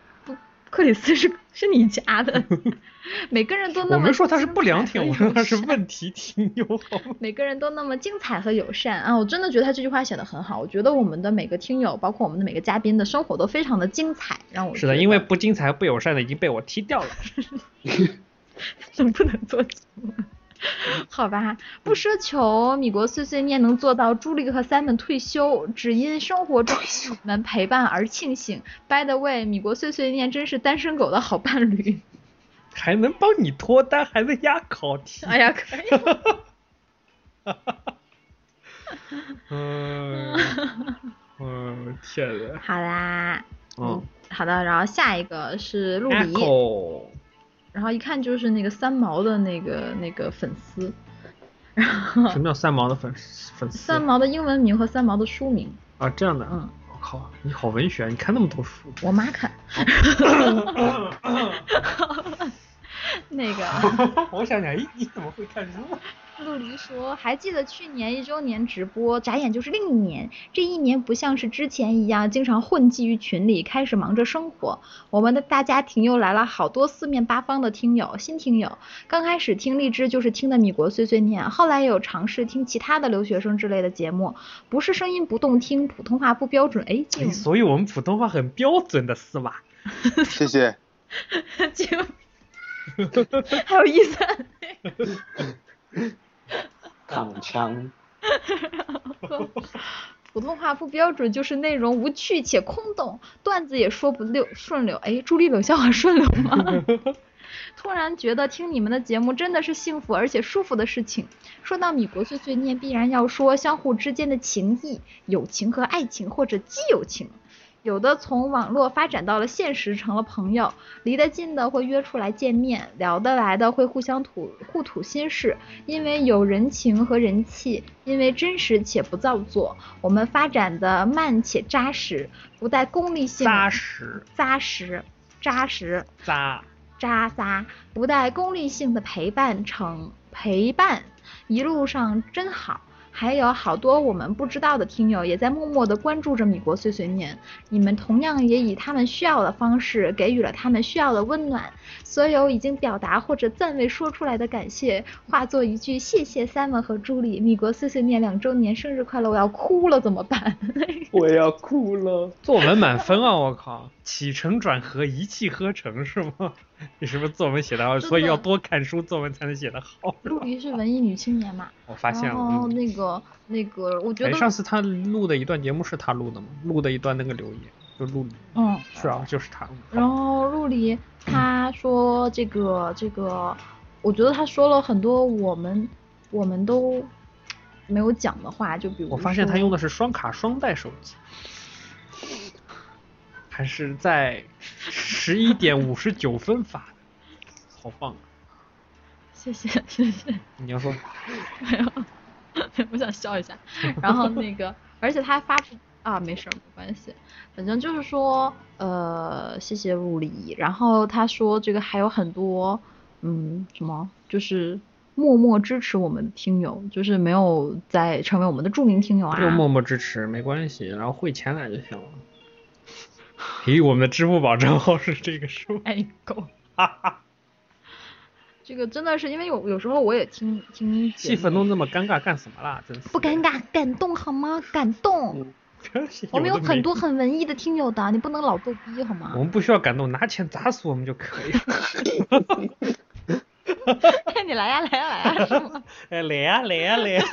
克里斯是是你家的，每个人都那么我们说他是不良听友，我说他是问题听友？每个人都那么精彩和友善啊！我真的觉得他这句话写的很好。我觉得我们的每个听友，包括我们的每个嘉宾的生活都非常的精彩，让我是的，因为不精彩不友善的已经被我踢掉了。能不能做节目？好吧，不奢求米国碎碎念能做到朱莉和 Simon 退休，只因生活中有我们陪伴而庆幸。By the way，米国碎碎念真是单身狗的好伴侣。还能帮你脱单，还能压考题。哎呀，可以。哈哈 嗯，嗯，天呐。好啦，嗯好的，然后下一个是陆离。然后一看就是那个三毛的那个那个粉丝，然后什么叫三毛的粉粉丝？三毛的英文名和三毛的书名，啊，这样的。嗯，我靠，你好文学，你看那么多书。我妈看。那个 我想想，咦，你怎么会看书？陆离说，还记得去年一周年直播，眨眼就是另一年。这一年不像是之前一样经常混迹于群里，开始忙着生活。我们的大家庭又来了好多四面八方的听友，新听友。刚开始听荔枝就是听的米国碎碎念，后来也有尝试听其他的留学生之类的节目，不是声音不动听，普通话不标准。哎，所以我们普通话很标准的是吧？谢谢。就 还有一三。躺枪，普通话不标准就是内容无趣且空洞，段子也说不溜顺溜。哎，朱莉冷笑话顺溜吗？突然觉得听你们的节目真的是幸福而且舒服的事情。说到米国碎碎念，必然要说相互之间的情谊、友情和爱情，或者基友情。有的从网络发展到了现实，成了朋友；离得近的会约出来见面，聊得来的会互相吐互吐心事。因为有人情和人气，因为真实且不造作，我们发展的慢且扎实，不带功利性。扎实，扎实，扎实，扎扎扎，不带功利性的陪伴成陪伴，一路上真好。还有好多我们不知道的听友也在默默地关注着米国碎碎念，你们同样也以他们需要的方式给予了他们需要的温暖。所有已经表达或者暂未说出来的感谢，化作一句谢谢 Simon 和朱莉，米国碎碎念两周年生日快乐！我要哭了怎么办？我要哭了。作文满分啊！我靠，起承转合一气呵成是吗？你是不是作文写的好？所以要多看书，作文才能写得好。陆离是文艺女青年嘛？我发现了。然后嗯那个那个，我觉哎，得上次他录的一段节目是他录的吗？录的一段那个留言就陆离。嗯，是啊，就是他。然后陆离他说这个这个，我觉得他说了很多我们我们都没有讲的话，就比如我发现他用的是双卡双待手机，还是在十一点五十九分发的，好棒！啊谢谢谢谢，你要说没有，我想笑一下。然后那个，而且他还发布啊，没事儿，没关系。反正就是说，呃，谢谢陆离。然后他说这个还有很多，嗯，什么就是默默支持我们的听友，就是没有在成为我们的著名听友啊。就默默支持没关系，然后汇钱来就行了。咦，我们的支付宝账号是这个数？哎，够。这个真的是因为有有时候我也听听气氛弄那么尴尬干什么啦？真是不尴尬，感动好吗？感动。我们有很多很文艺的听友的，你不能老逗逼好吗我？们不需要感动，拿钱砸死我们就可以了。你来呀来呀来呀，是吗？哎，来呀来呀来呀！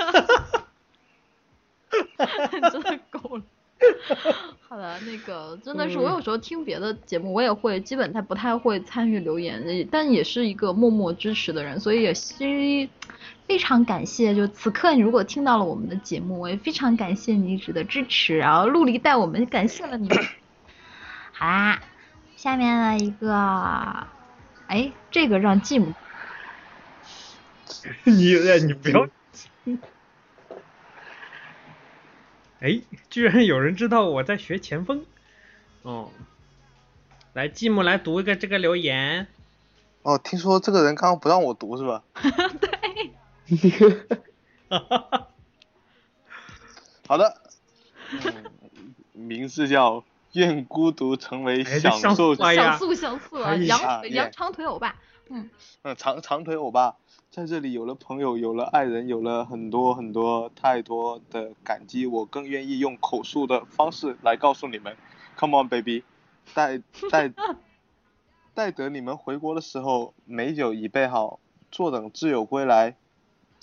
真的够了。好的，那个真的是我有时候听别的节目，我也会基本他不太会参与留言，但也是一个默默支持的人，所以也是非常感谢。就此刻你如果听到了我们的节目，我也非常感谢你一直的支持，然后陆离带我们感谢了你们。好啦，下面的一个，哎，这个让继母 你你不要。哎，居然有人知道我在学前锋。哦，来，继母来读一个这个留言。哦，听说这个人刚刚不让我读是吧？对好的，嗯名字叫愿孤独成为享受。哎呀像素像素啊，哎羊呀羊长腿欧巴，嗯，嗯，长长腿欧巴在这里有了朋友，有了爱人，有了很多很多太多的感激，我更愿意用口述的方式来告诉你们，Come on baby，待待待得你们回国的时候，美酒已备好，坐等挚友归来。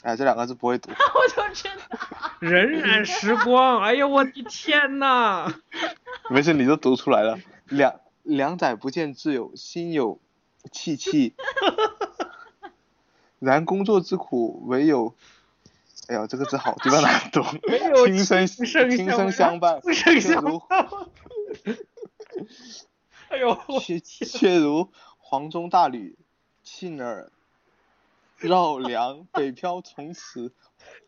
哎，这两个字不会读。我就知道，荏苒时光，哎呀，我的天呐！没事，你都读出来了。两两载不见挚友，心有戚戚。然工作之苦，唯有，哎呀，这个字好地方难读。轻声轻声轻声相伴，相却如伴。哎呦，却却如黄钟大吕，沁耳绕梁，北漂从此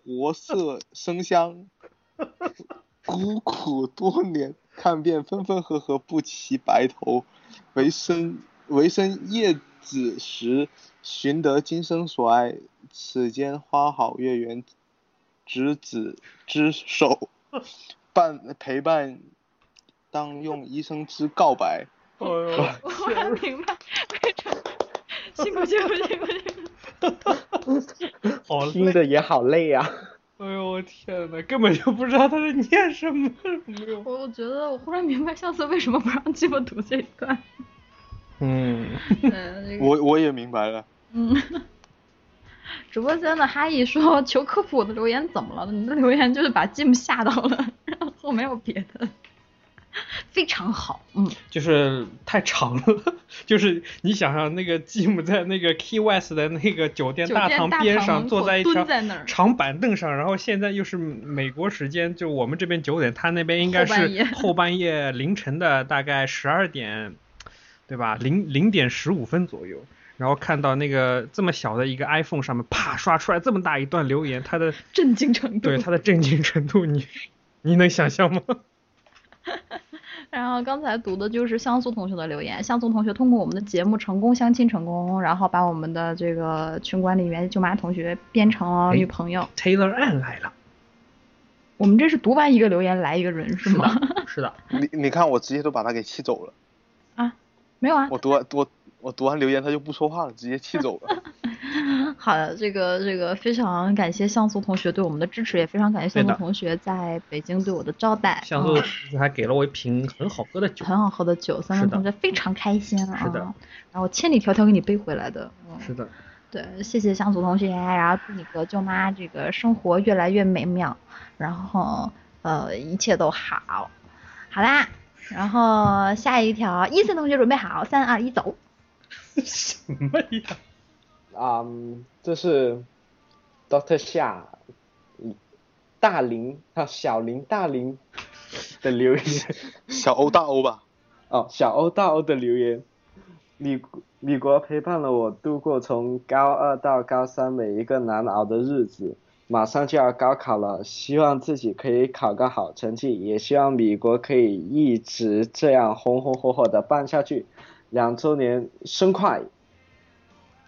活色生香。孤苦多年，看遍分分合合不齐白头，唯生唯生叶子时，寻得今生所爱。此间花好月圆，执子之手，伴陪伴，当用一生之告白。哎呦，我忽然明白为什么辛苦辛苦辛苦辛苦。好累！听着也好累啊。哎呦，我天呐，根本就不知道他在念什么。我我觉得我忽然明白上次为什么不让鸡巴读这一段。嗯，我我也明白了。嗯，直播间的哈伊说求科普我的留言怎么了？你的留言就是把 Jim 吓到了，然后没有别的，非常好，嗯，就是太长了，就是你想想那个吉姆在那个 Key West 的那个酒店大堂边上坐在一条蹲在那儿长板凳上，然后现在又是美国时间，就我们这边九点，他那边应该是后半夜凌晨的大概十二点，对吧？零零点十五分左右。然后看到那个这么小的一个 iPhone 上面，啪刷出来这么大一段留言，他的 震惊程度。对他的震惊程度，你你能想象吗？然后刚才读的就是像素同学的留言，像素同学通过我们的节目成功相亲成功，然后把我们的这个群管理员舅妈同学变成了女朋友。Taylor Ann 来了，我们这是读完一个留言来一个人是吗？是的，你你看我直接都把他给气走了。啊，没有啊。我读完我我读完留言他就不说话了，直接气走了。好的，这个这个非常感谢像素同学对我们的支持，也非常感谢像素同学在北京对我的招待。像素嗯还给了我一瓶很好喝的酒。很好喝的酒，三是的位同学非常开心啊。是的然后千里迢迢给你背回来的。嗯是的，对，谢谢像素同学，然后祝你和舅妈这个生活越来越美妙，然后呃一切都好，好啦，然后下一条，伊森同学准备好，三二一走。什么呀？嗯，这是 Doctor 夏大林啊小林大林的留言。小欧大欧吧。哦，小欧大欧的留言。米米国陪伴了我度过从高二到高三每一个难熬的日子，马上就要高考了，希望自己可以考个好成绩，也希望米国可以一直这样红红火火的办下去。两周年生快！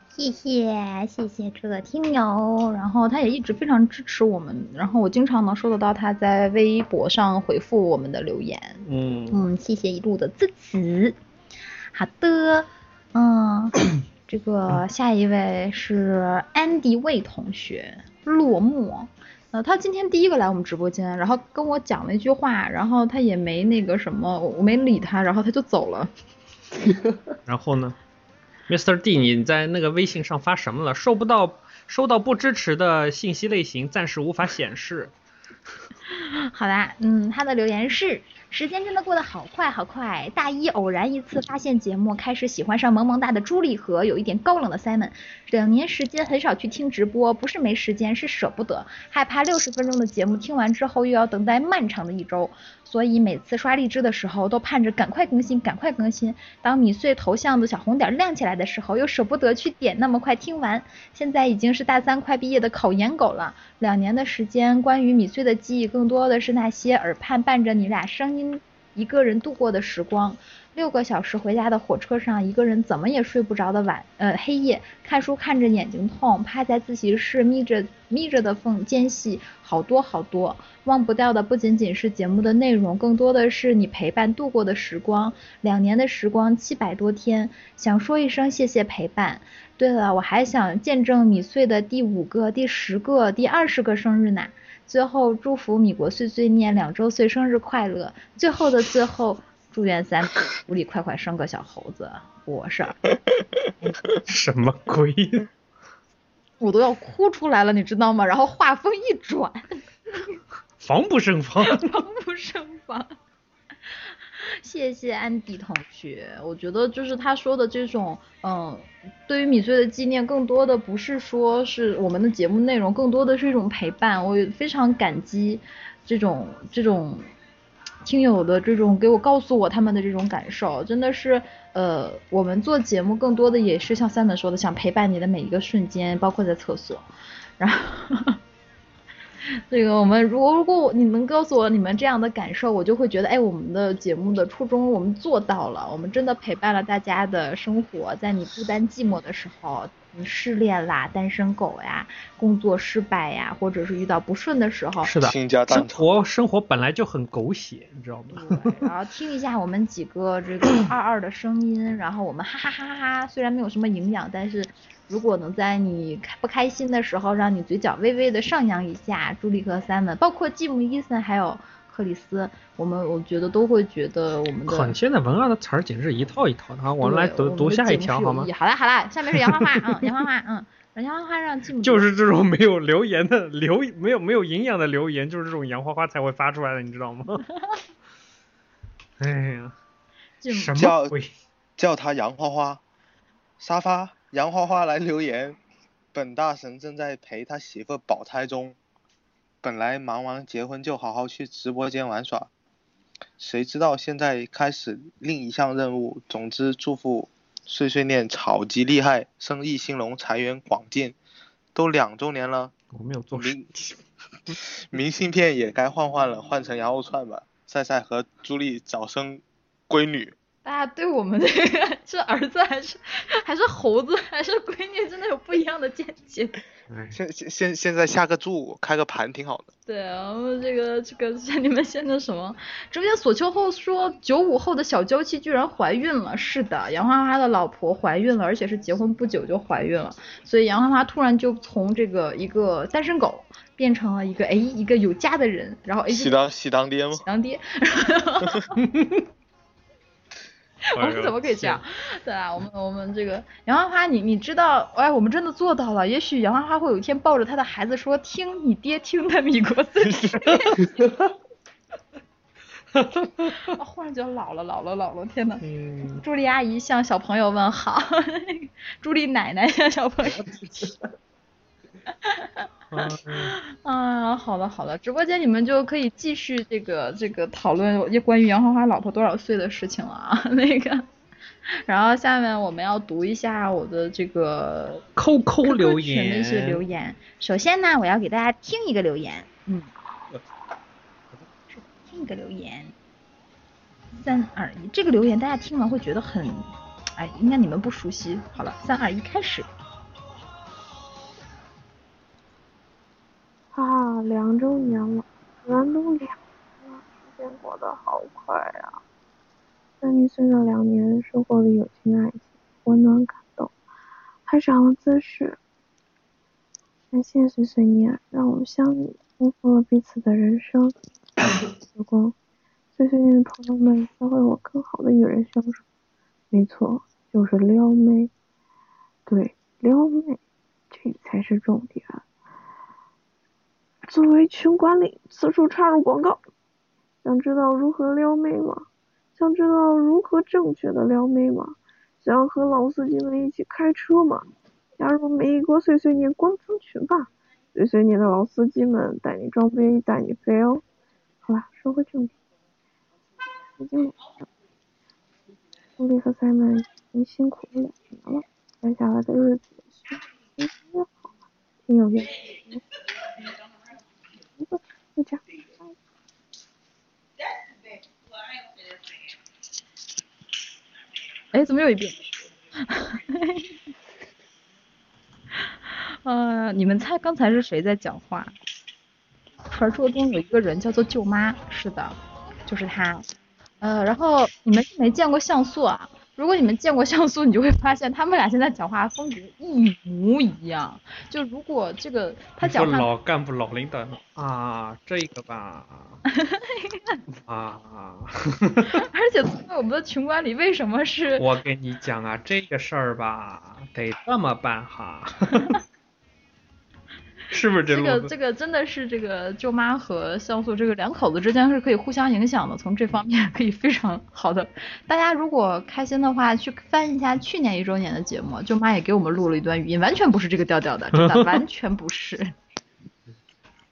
谢谢谢谢这个听友，然后他也一直非常支持我们，然后我经常能收得到他在微博上回复我们的留言，嗯嗯，谢谢一路的支持。好的，嗯，这个下一位是安迪魏同学，落寞。呃，他今天第一个来我们直播间，然后跟我讲了一句话，然后他也没那个什么，我我没理他，然后他就走了。然后呢，Mr. D，你在那个微信上发什么了？收不到，收到不支持的信息类型，暂时无法显示。好吧，嗯，他的留言是：时间真的过得好快好快。大一偶然一次发现节目，开始喜欢上萌萌哒的朱莉和有一点高冷的 Simon。两年时间很少去听直播，不是没时间，是舍不得，害怕六十分钟的节目听完之后又要等待漫长的一周，所以每次刷荔枝的时候都盼着赶快更新，赶快更新。当米穗头像的小红点亮起来的时候，又舍不得去点，那么快听完。现在已经是大三快毕业的考研狗了，两年的时间，关于米穗的记忆更多的是那些耳畔伴着你俩声音一个人度过的时光。六个小时回家的火车上，一个人怎么也睡不着的晚，呃，黑夜，看书看着眼睛痛，趴在自习室眯着眯着的缝间隙，好多好多。忘不掉的不仅仅是节目的内容，更多的是你陪伴度过的时光。两年的时光，七百多天，想说一声谢谢陪伴。对了，我还想见证米碎的第五个、第十个、第二十个生日呢。最后祝福米国碎碎念两周岁生日快乐。最后的最后。祝愿三屋里快快生个小猴子，我是。什么鬼？我都要哭出来了，你知道吗？然后话锋一转，防不胜防。防不胜防。谢谢安迪同学，我觉得就是他说的这种，嗯，对于米穗的纪念，更多的不是说是我们的节目内容，更多的是一种陪伴。我非常感激这种这种。听友的这种给我告诉我他们的这种感受，真的是，呃，我们做节目更多的也是像三本说的，想陪伴你的每一个瞬间，包括在厕所。然后，这个我们如果如果你能告诉我你们这样的感受，我就会觉得，哎，我们的节目的初衷我们做到了，我们真的陪伴了大家的生活，在你孤单寂寞的时候。你失恋啦，单身狗呀，工作失败呀，或者是遇到不顺的时候，是的，生活生活本来就很狗血，你知道吗？然后听一下我们几个这个二二的声音，然后我们哈哈哈哈哈，虽然没有什么营养，但是如果能在你不开心的时候，让你嘴角微微的上扬一下，朱莉和 Simon，包括吉姆、伊森还有。克里斯，我们我觉得都会觉得我们的。现在文案的词儿简直是一套一套的啊！我们来读读下一条好吗？好啦好啦，下面是杨花花，嗯，杨花花，嗯，杨花花让继母。就是这种没有留言的留，没有没有营养的留言，就是这种杨花花才会发出来的，你知道吗？哎呀，什么鬼？叫他杨花花，沙发杨花花来留言，本大神正在陪他媳妇保胎中。本来忙完结婚就好好去直播间玩耍，谁知道现在开始另一项任务。总之，祝福碎碎念超级厉害，生意兴隆，财源广进。都两周年了，我没有做明明信片也该换换了，换成羊肉串吧。赛赛和朱莉早生闺女。大家对我们这个 是儿子还是还是猴子还是闺女，真的有不一样的见解。现现现现在下个注开个盘挺好的。对，然后这个这个像你们现在什么？直播间索秋后说九五后的小娇妻居然怀孕了。是的，杨花花的老婆怀孕了，而且是结婚不久就怀孕了。所以杨花花突然就从这个一个单身狗变成了一个哎一个有家的人，然后哎喜当喜当爹吗？喜当爹。我们怎么可以这样？对啊，我们我们这个杨花花，你你知道，哎，我们真的做到了。也许杨花花会有一天抱着他的孩子说：“听你爹听的米国碎碎念。”哈哈哈忽然觉得老了，老了，老了，天呐。朱莉阿姨向小朋友问好，朱莉奶奶向小朋友。啊，好了好了，直播间你们就可以继续这个这个讨论关于杨花花老婆多少岁的事情了啊，那个，然后下面我们要读一下我的这个扣扣留言的一些留言。首先呢，我要给大家听一个留言，嗯，听一个留言，三二一，这个留言大家听完会觉得很，哎，应该你们不熟悉。好了，三二一，开始。啊，两周年了，咱都两年了，时间过得好快啊！在你岁的两年，收获了友情、爱情、温暖、感动，还长了姿势。感谢碎碎念，让我们相遇，丰富了彼此的人生。时光，碎碎念的朋友们教会我更好的与人相处。没错，就是撩妹。对，撩妹，这才是重点。作为群管理，此处插入广告。想知道如何撩妹吗？想知道如何正确的撩妹吗？想要和老司机们一起开车吗？加入美国碎碎念官方群吧！碎碎念的老司机们带你装逼，带你飞哦。好了，说回正题。已经，朱莉和塞曼已经辛苦了两年了，接下来的日子也是越好了，挺有愿景。你说，你讲。哎，怎么又一遍？呃，你们猜刚才是谁在讲话？传说中有一个人叫做舅妈，是的，就是他。呃，然后你们没见过像素啊？如果你们见过像素，你就会发现他们俩现在讲话风格一模一样。就如果这个他讲话，老干部、老领导啊，这个吧，啊，而且在我们的群管理为什么是？我跟你讲啊，这个事儿吧，得这么办哈，是不是这这路子？个这个真的是这个舅妈和像素这个两口子之间是可以互相影响的，从这方面可以非常好的。大家如果开心的话，去翻一下去年一周年的节目，舅妈也给我们录了一段语音，完全不是这个调调的，真的完全不是。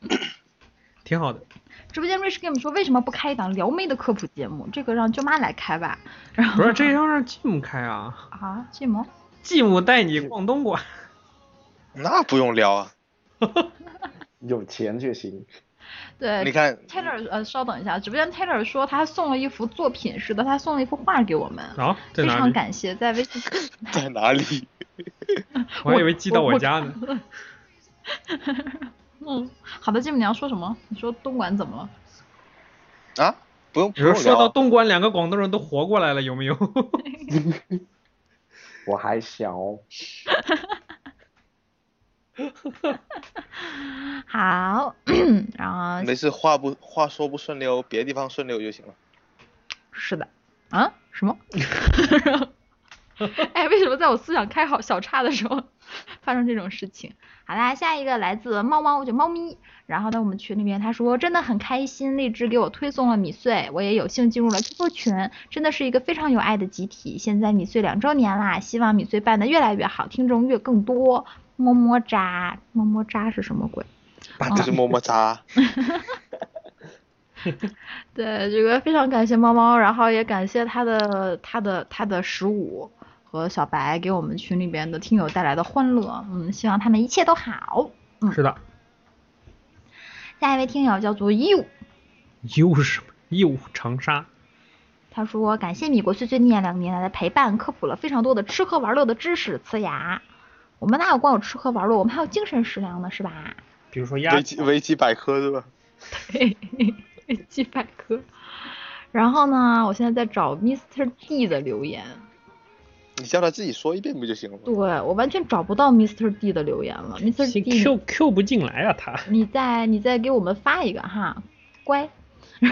挺好的。直播间瑞士跟我们说为什么不开一档撩妹的科普节目？这个让舅妈来开吧。然后不是，这要让继母开啊，啊，继母。继母带你逛东莞。那不用撩啊，有钱就行。对，你看 Taylor，呃，稍等一下，直播间 Taylor 说他送了一幅作品，似的，他送了一幅画给我们，啊，在非哪里？常感谢，在微信。在哪里？我还以为寄到我我家呢。嗯，好的，继母你要说什么？你说东莞怎么了？啊？不用，不用聊啊。东莞，两个广东人都活过来了，有没有？我还小，好，然后没事，话不话说不顺溜，别的地方顺溜就行了。是的，啊，什么？哎，为什么在我思想开好小差的时候 发生这种事情？好啦，下一个来自猫猫，我叫猫咪。然后在我们群里面，他说真的很开心，荔枝给我推送了米穗，我也有幸进入了 QQ 群，真的是一个非常有爱的集体。现在米穗两周年啦，希望米穗办得越来越好，听众越更多。么么喳，么么喳是什么鬼？就是么么哒。对，这个非常感谢猫猫，然后也感谢他的他的他的十五和小白给我们群里边的听友带来的欢乐，嗯，希望他们一切都好。嗯，是的，下一位听友叫做 you，又是什么？？U 长沙。他说感谢米国碎碎念两年来的陪伴，科普了非常多的吃喝玩乐的知识，呲牙。我们哪有光有吃喝玩乐，我们还有精神食粮呢，是吧？比如说鸭维基维基百科对吧？对，维基百科。然后呢，我现在在找 Mr. D 的留言。你叫他自己说一遍不就行了吗？对我完全找不到 Mr. D 的留言了，Mr. D，Q Q 不进来啊，他。你再你再给我们发一个哈，乖。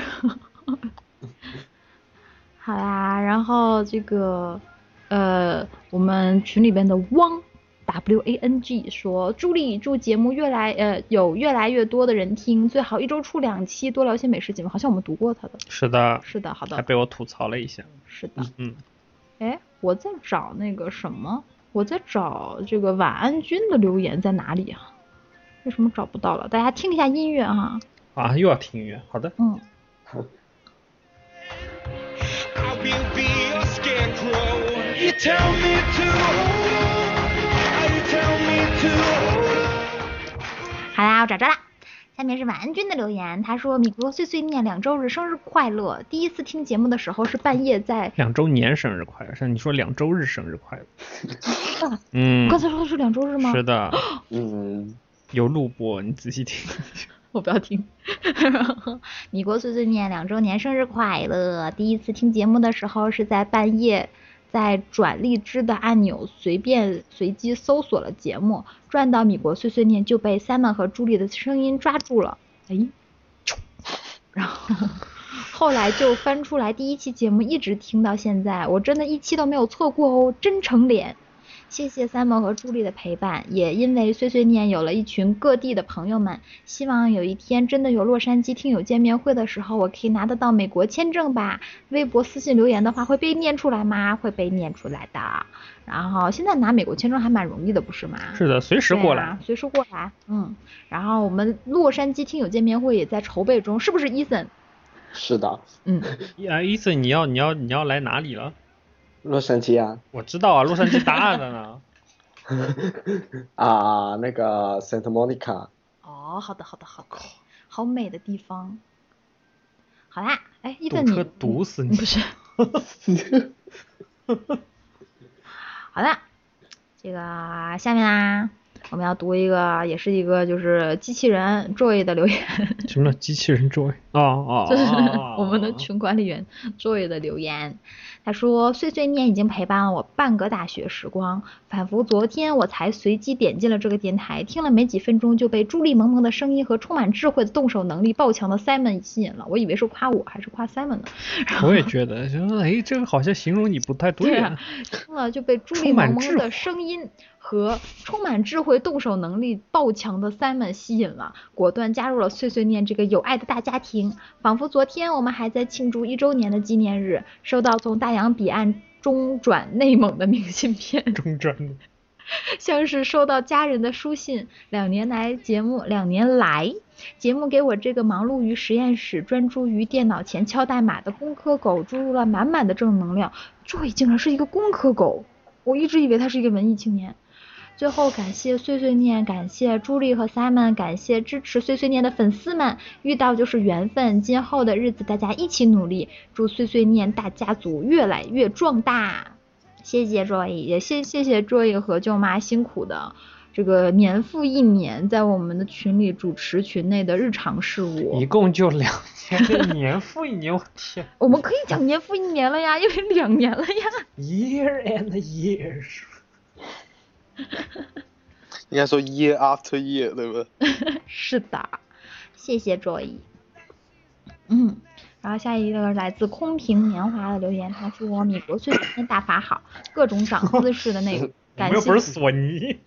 好啦，然后这个呃，我们群里边的汪 W A N G 说，助力祝节目越来呃有越来越多的人听，最好一周出两期，多聊些美食节目。好像我们读过他的。是的。是的，好的还。被我吐槽了一下。是的。嗯。哎，我在找那个什么，我在找这个晚安君的留言在哪里啊？为什么找不到了？大家听一下音乐哈。啊，又要听音乐，好的。嗯。Be a scarecrow. You tell me to 好啦，我找着了。下面是晚安君的留言，他说：“米国碎碎念两周日生日快乐！第一次听节目的时候是半夜在……两周年生日快乐，像你说两周日生日快乐。啊，嗯，刚才说的是两周日吗？是的，嗯，有录播，你仔细听。我不要听。米国碎碎念两周年生日快乐！第一次听节目的时候是在半夜，在转荔枝的按钮随便随机搜索了节目，转到米国碎碎念就被 Simon 和朱莉的声音抓住了。哎，然后后来就翻出来第一期节目，一直听到现在，我真的一期都没有错过哦，真诚脸。谢谢 Simon 和朱莉的陪伴，也因为碎碎念有了一群各地的朋友们。希望有一天真的有洛杉矶听友见面会的时候，我可以拿得到美国签证吧。微博私信留言的话会被念出来吗？会被念出来的。然后现在拿美国签证还蛮容易的，不是吗？是的，随时过来。啊，随时过来。嗯，然后我们洛杉矶听友见面会也在筹备中，是不是，Ethan？是的，嗯，啊，伊森你要你要你要来哪里了？洛杉矶啊，我知道啊，洛杉矶大的呢。啊，那个 Santa Monica，哦，好的，好的，好的，好美的地方。好啦，哎，伊堵芬你车堵死你！不是，好啦，这个下面啊，我们要读一个，也是一个就是机器人 Joy 的留言，什么叫机器人 Joy？哦 哦，这是哦我们的群管理员 Joy 的留言。他说：“碎碎念已经陪伴了我半个大学时光，仿佛昨天我才随机点进了这个电台，听了没几分钟就被朱莉萌萌的声音和充满智慧的动手能力爆强的 Simon 吸引了。我以为是夸我，还是夸 Simon 呢？我也觉得，哎，这个好像形容你不太对啊，听了就被朱莉萌萌的声音和充满智慧、动手能力爆强的 Simon 吸引了，果断加入了碎碎念这个有爱的大家庭。仿佛昨天我们还在庆祝一周年的纪念日，收到从大洋彼岸中转内蒙的明信片，中转的。像是收到家人的书信。两年来节目，两年来节目给我这个忙碌于实验室、专注于电脑前敲代码的工科狗注入了满满的正能量。Joy 竟然是一个工科狗，我一直以为他是一个文艺青年。最后感谢碎碎念，感谢朱莉和 Simon，感谢支持碎碎念的粉丝们，遇到就是缘分，今后的日子大家一起努力，祝碎碎念大家族越来越壮大。谢谢 Joy，也谢谢谢 Joy 和舅妈辛苦的这个年复一年在我们的群里主持群内的日常事务。一共就两年，年复一年，我天我们可以讲年复一年了呀，因为两年了呀。year and years。应该说 year after year，对不对？是的，谢谢 Joy。嗯，然后下一个来自空瓶年华的留言，他说米国碎碎念大法好，各种长姿势的那个，我感谢们又不是索尼。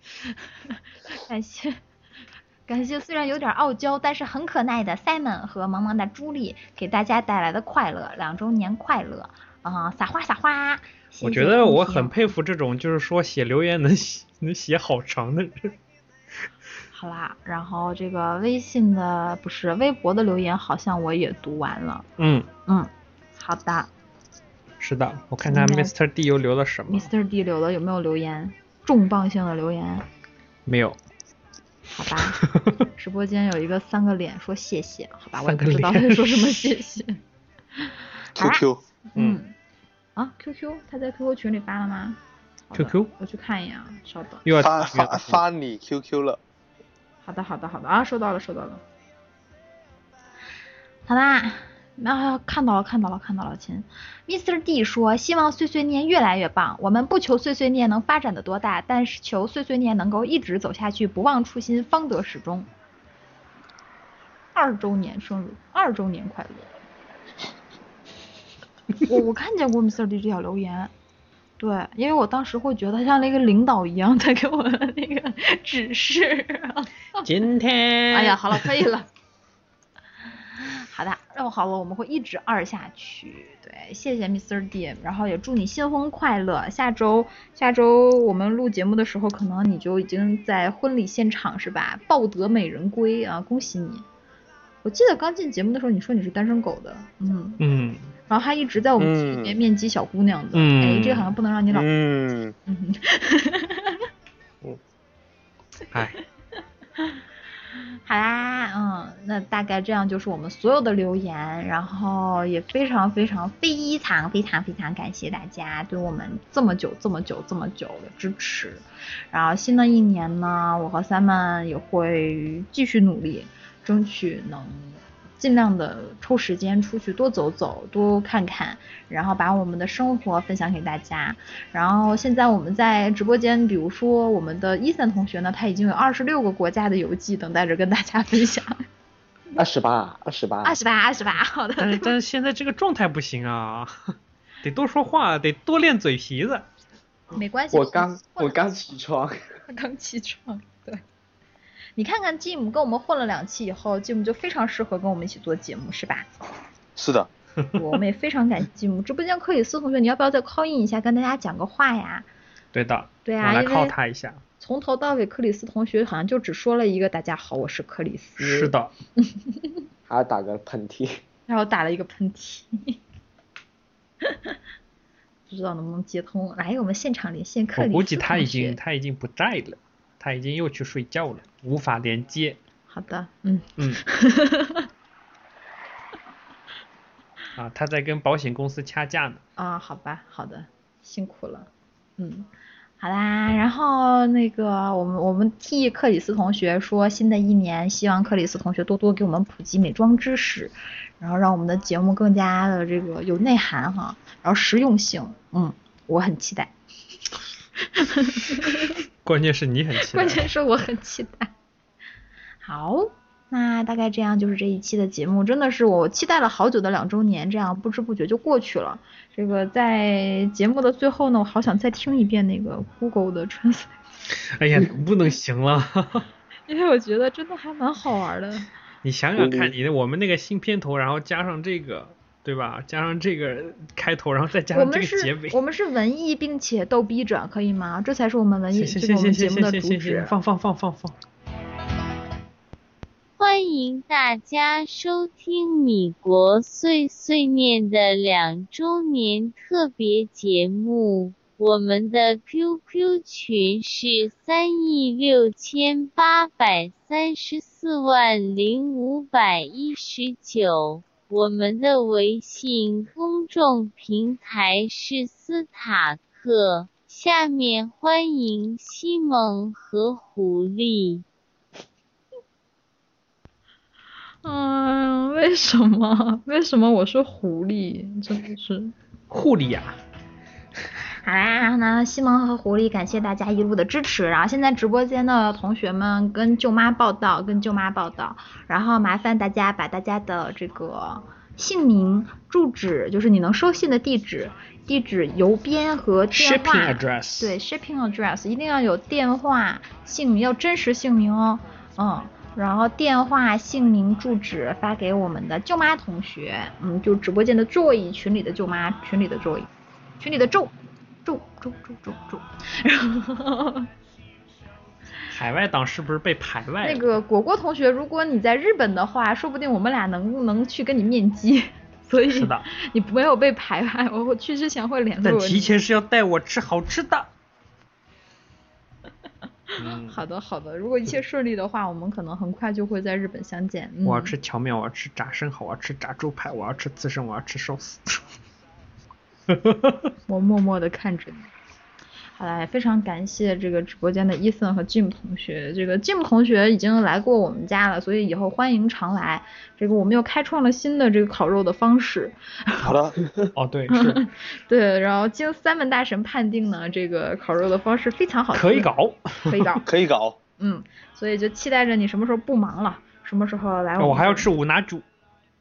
感谢感谢，虽然有点傲娇，但是很可爱的 Simon 和萌萌的朱莉给大家带来的快乐，两周年快乐啊、撒花撒花！我觉得我很佩服这种就是说写留言能写能写好长的人。好啦，然后这个微信的不是微博的留言，好像我也读完了。嗯，嗯，好的是的，我看看应该 Mr. D 又留了什么？，Mr. D 留了有没有留言？重磅性的留言？没有。好吧，直播间有一个三个脸说谢谢，好吧，我也不知道说什么 谢谢。好啦 QQ，嗯，啊，QQ 他在 QQ 群里发了吗 QQ 我去看一眼啊，稍等。又要发发发你 QQ 了。好的，好的，好的啊，收到了，收到了。好啦，啊，看到了，看到了，看到了，亲。Mr. D 说，希望碎碎念越来越棒。我们不求碎碎念能发展的多大，但是求碎碎念能够一直走下去，不忘初心，方得始终。二周年生日，二周年快乐。我我看见过 Mr. D 这条留言，对，因为我当时会觉得像那个领导一样在给我那个 指示。今天，哎呀，好了，可以了。好的，那么好了，我们会一直二下去。对，谢谢 Mr. D，然后也祝你新婚快乐。下周下周我们录节目的时候，可能你就已经在婚礼现场是吧？抱得美人归啊，恭喜你！我记得刚进节目的时候，你说你是单身狗的，嗯，嗯然后他一直在我们群里面面基小姑娘的，嗯。哎，这个好像不能让你老，嗯，嗯。哎，好啦，嗯，那大概这样就是我们所有的留言，然后也非常非常非常非常非常感谢大家对我们这么久这么久这么久的支持。然后新的一年呢，我和 Simon 也会继续努力，争取能尽量的抽时间出去多走走，多看看，然后把我们的生活分享给大家。然后现在我们在直播间，比如说我们的伊森同学呢，他已经有二十六个国家的游记等待着跟大家分享。二十八，二十八，二十八，二十八，好的。但是但是现在这个状态不行啊，得多说话，得多练嘴皮子。没关系，我刚我刚起床，刚起床，对。你看看 Jim 跟我们混了两期以后，Jim 就非常适合跟我们一起做节目，是吧？是的，我们也非常感谢 Jim。直播间克里斯同学，你要不要再 call in 一下，跟大家讲个话呀？对的，对啊，我来因为靠他一下。从头到尾，克里斯同学好像就只说了一个“大家好，我是克里斯”。是。的，还要打个喷嚏。然后打了一个喷嚏，不知道能不能接通。来，我们现场连线克里斯我估计他已经他已经不在了，他已经又去睡觉了，无法连接。好的，嗯嗯。啊，他在跟保险公司掐架呢。啊，好吧，好的，辛苦了，嗯，好啦，然后那个我们我们替克里斯同学说，新的一年希望克里斯同学多多给我们普及美妆知识，然后让我们的节目更加的这个有内涵哈，然后实用性，嗯，我很期待。关键是你很期待关。键是我很期待。好，那大概这样就是这一期的节目，真的是我期待了好久的两周年，这样不知不觉就过去了。这个在节目的最后呢，我好想再听一遍那个 Google 的 Translate，哎呀，不能行了。因为我觉得真的还蛮好玩的。你想想看，你的我们那个新片头，然后加上这个，对吧？加上这个开头，然后再加上这个结尾是，。我们是文艺并且逗逼者，可以吗？这才是我们文艺，行这是我们节目行行行的主旨行行行，。放放放放放。欢迎大家收听米国碎碎念的两周年特别节目。我们的 QQ 群是三亿六千八百三十四万零五百一十九。我们的微信公众平台是斯塔克。下面欢迎西蒙和狐狸。嗯，为什么？为什么我是狐狸？真的是。狐狸呀、好啦，那西蒙和狐狸感谢大家一路的支持。然后现在直播间的同学们跟舅妈报道，跟舅妈报道。然后麻烦大家把大家的这个姓名、住址，就是你能收信的地址、地址、邮编和电话 Shipping address 对，shipping address 一定要有电话、姓名，要真实姓名哦。嗯。然后电话、姓名、住址发给我们的舅妈同学，嗯，就直播间的 Joy 群里的舅妈，群里的 Joy，群里的周，周周周周周，然后 海外党是不是被排外了？那个果果同学，如果你在日本的话，说不定我们俩能能去跟你面基，所以是的你没有被排外，我去之前会联但络你。提前是要带我吃好吃的。嗯，好的好的，如果一切顺利的话，我们可能很快就会在日本相见。嗯、我要吃荞面，我要吃炸生蚝，我要吃炸猪排，我要吃刺身，我要吃寿司。我默默的看着你。好啦，非常感谢这个直播间的伊森和 Jim 同学。这个 Jim 同学已经来过我们家了，所以以后欢迎常来。这个我们又开创了新的这个烤肉的方式。好的，哦对是，对，然后经三门大神判定呢，这个烤肉的方式非常好，可以搞，可以搞，可以搞。嗯，所以就期待着你什么时候不忙了，什么时候来们我还要吃五拿酒，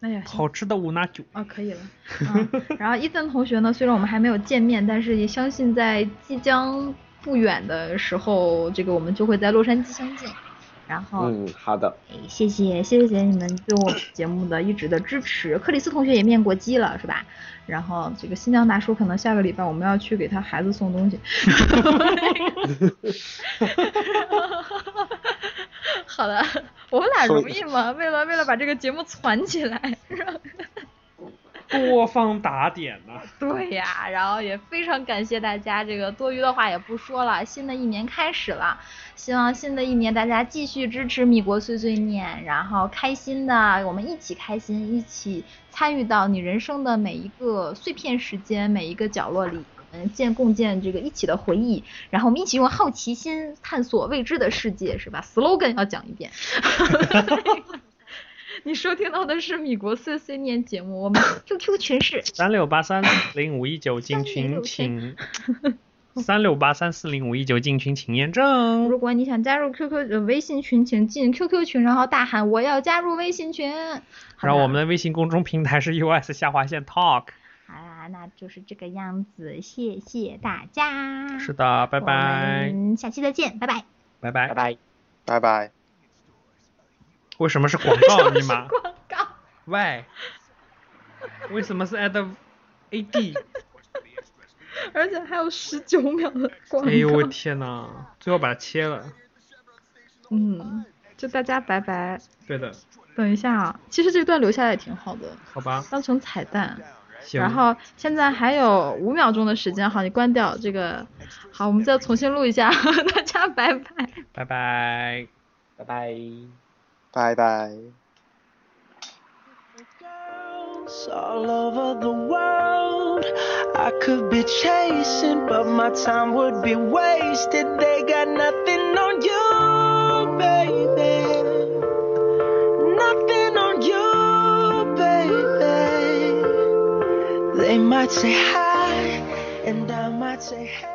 哎呀，好吃的五拿酒。啊，可以了。嗯，然后伊森同学呢，虽然我们还没有见面，但是也相信在即将不远的时候，这个我们就会在洛杉矶相见。然后，嗯，好的。哎谢谢谢谢你们对我节目的一直的支持。克里斯同学也面过基了，是吧？然后这个新疆大叔可能下个礼拜我们要去给他孩子送东西。好的，我们俩容易吗？为了为了把这个节目攒起来，多方打点呐、对呀，然后也非常感谢大家，这个多余的话也不说了，新的一年开始了，希望新的一年大家继续支持米国碎碎念，然后开心的，我们一起开心，一起参与到你人生的每一个碎片时间，每一个角落里。嗯，建共建这个一起的回忆，然后我们一起用好奇心探索未知的世界，是吧？slogan 要讲一遍。你收听到的是米国碎碎念节目，我们 QQ 群是三六八三零五一九进群请，三六八三四零五一九进群 请验证。如果你想加入 QQ 呃微信群，请进 QQ 群，然后大喊我要加入微信群。然后我们的微信公众平台是 US 下划线 Talk。好啦，那就是这个样子，谢谢大家。是的，拜拜我，们下期再见，拜拜。拜拜，拜拜，拜拜。为什么是广告尼玛广告。？Why？为什么是 at AD？而且还有十九秒的广告。哎呦我天呐，最后把它切了。嗯，就大家拜拜。对的，等一下啊，其实这段留下来也挺好的，好吧。当成彩蛋。行然后现在还有五秒钟的时间，好，你关掉这个。好，我们再重新录一下，大家拜拜。拜拜，拜拜。拜拜。friends all over the world. I could be chasing, but my time would be wasted. They got nothing on you, baby. Nothing on you, baby. They might say hi, and I might say hey.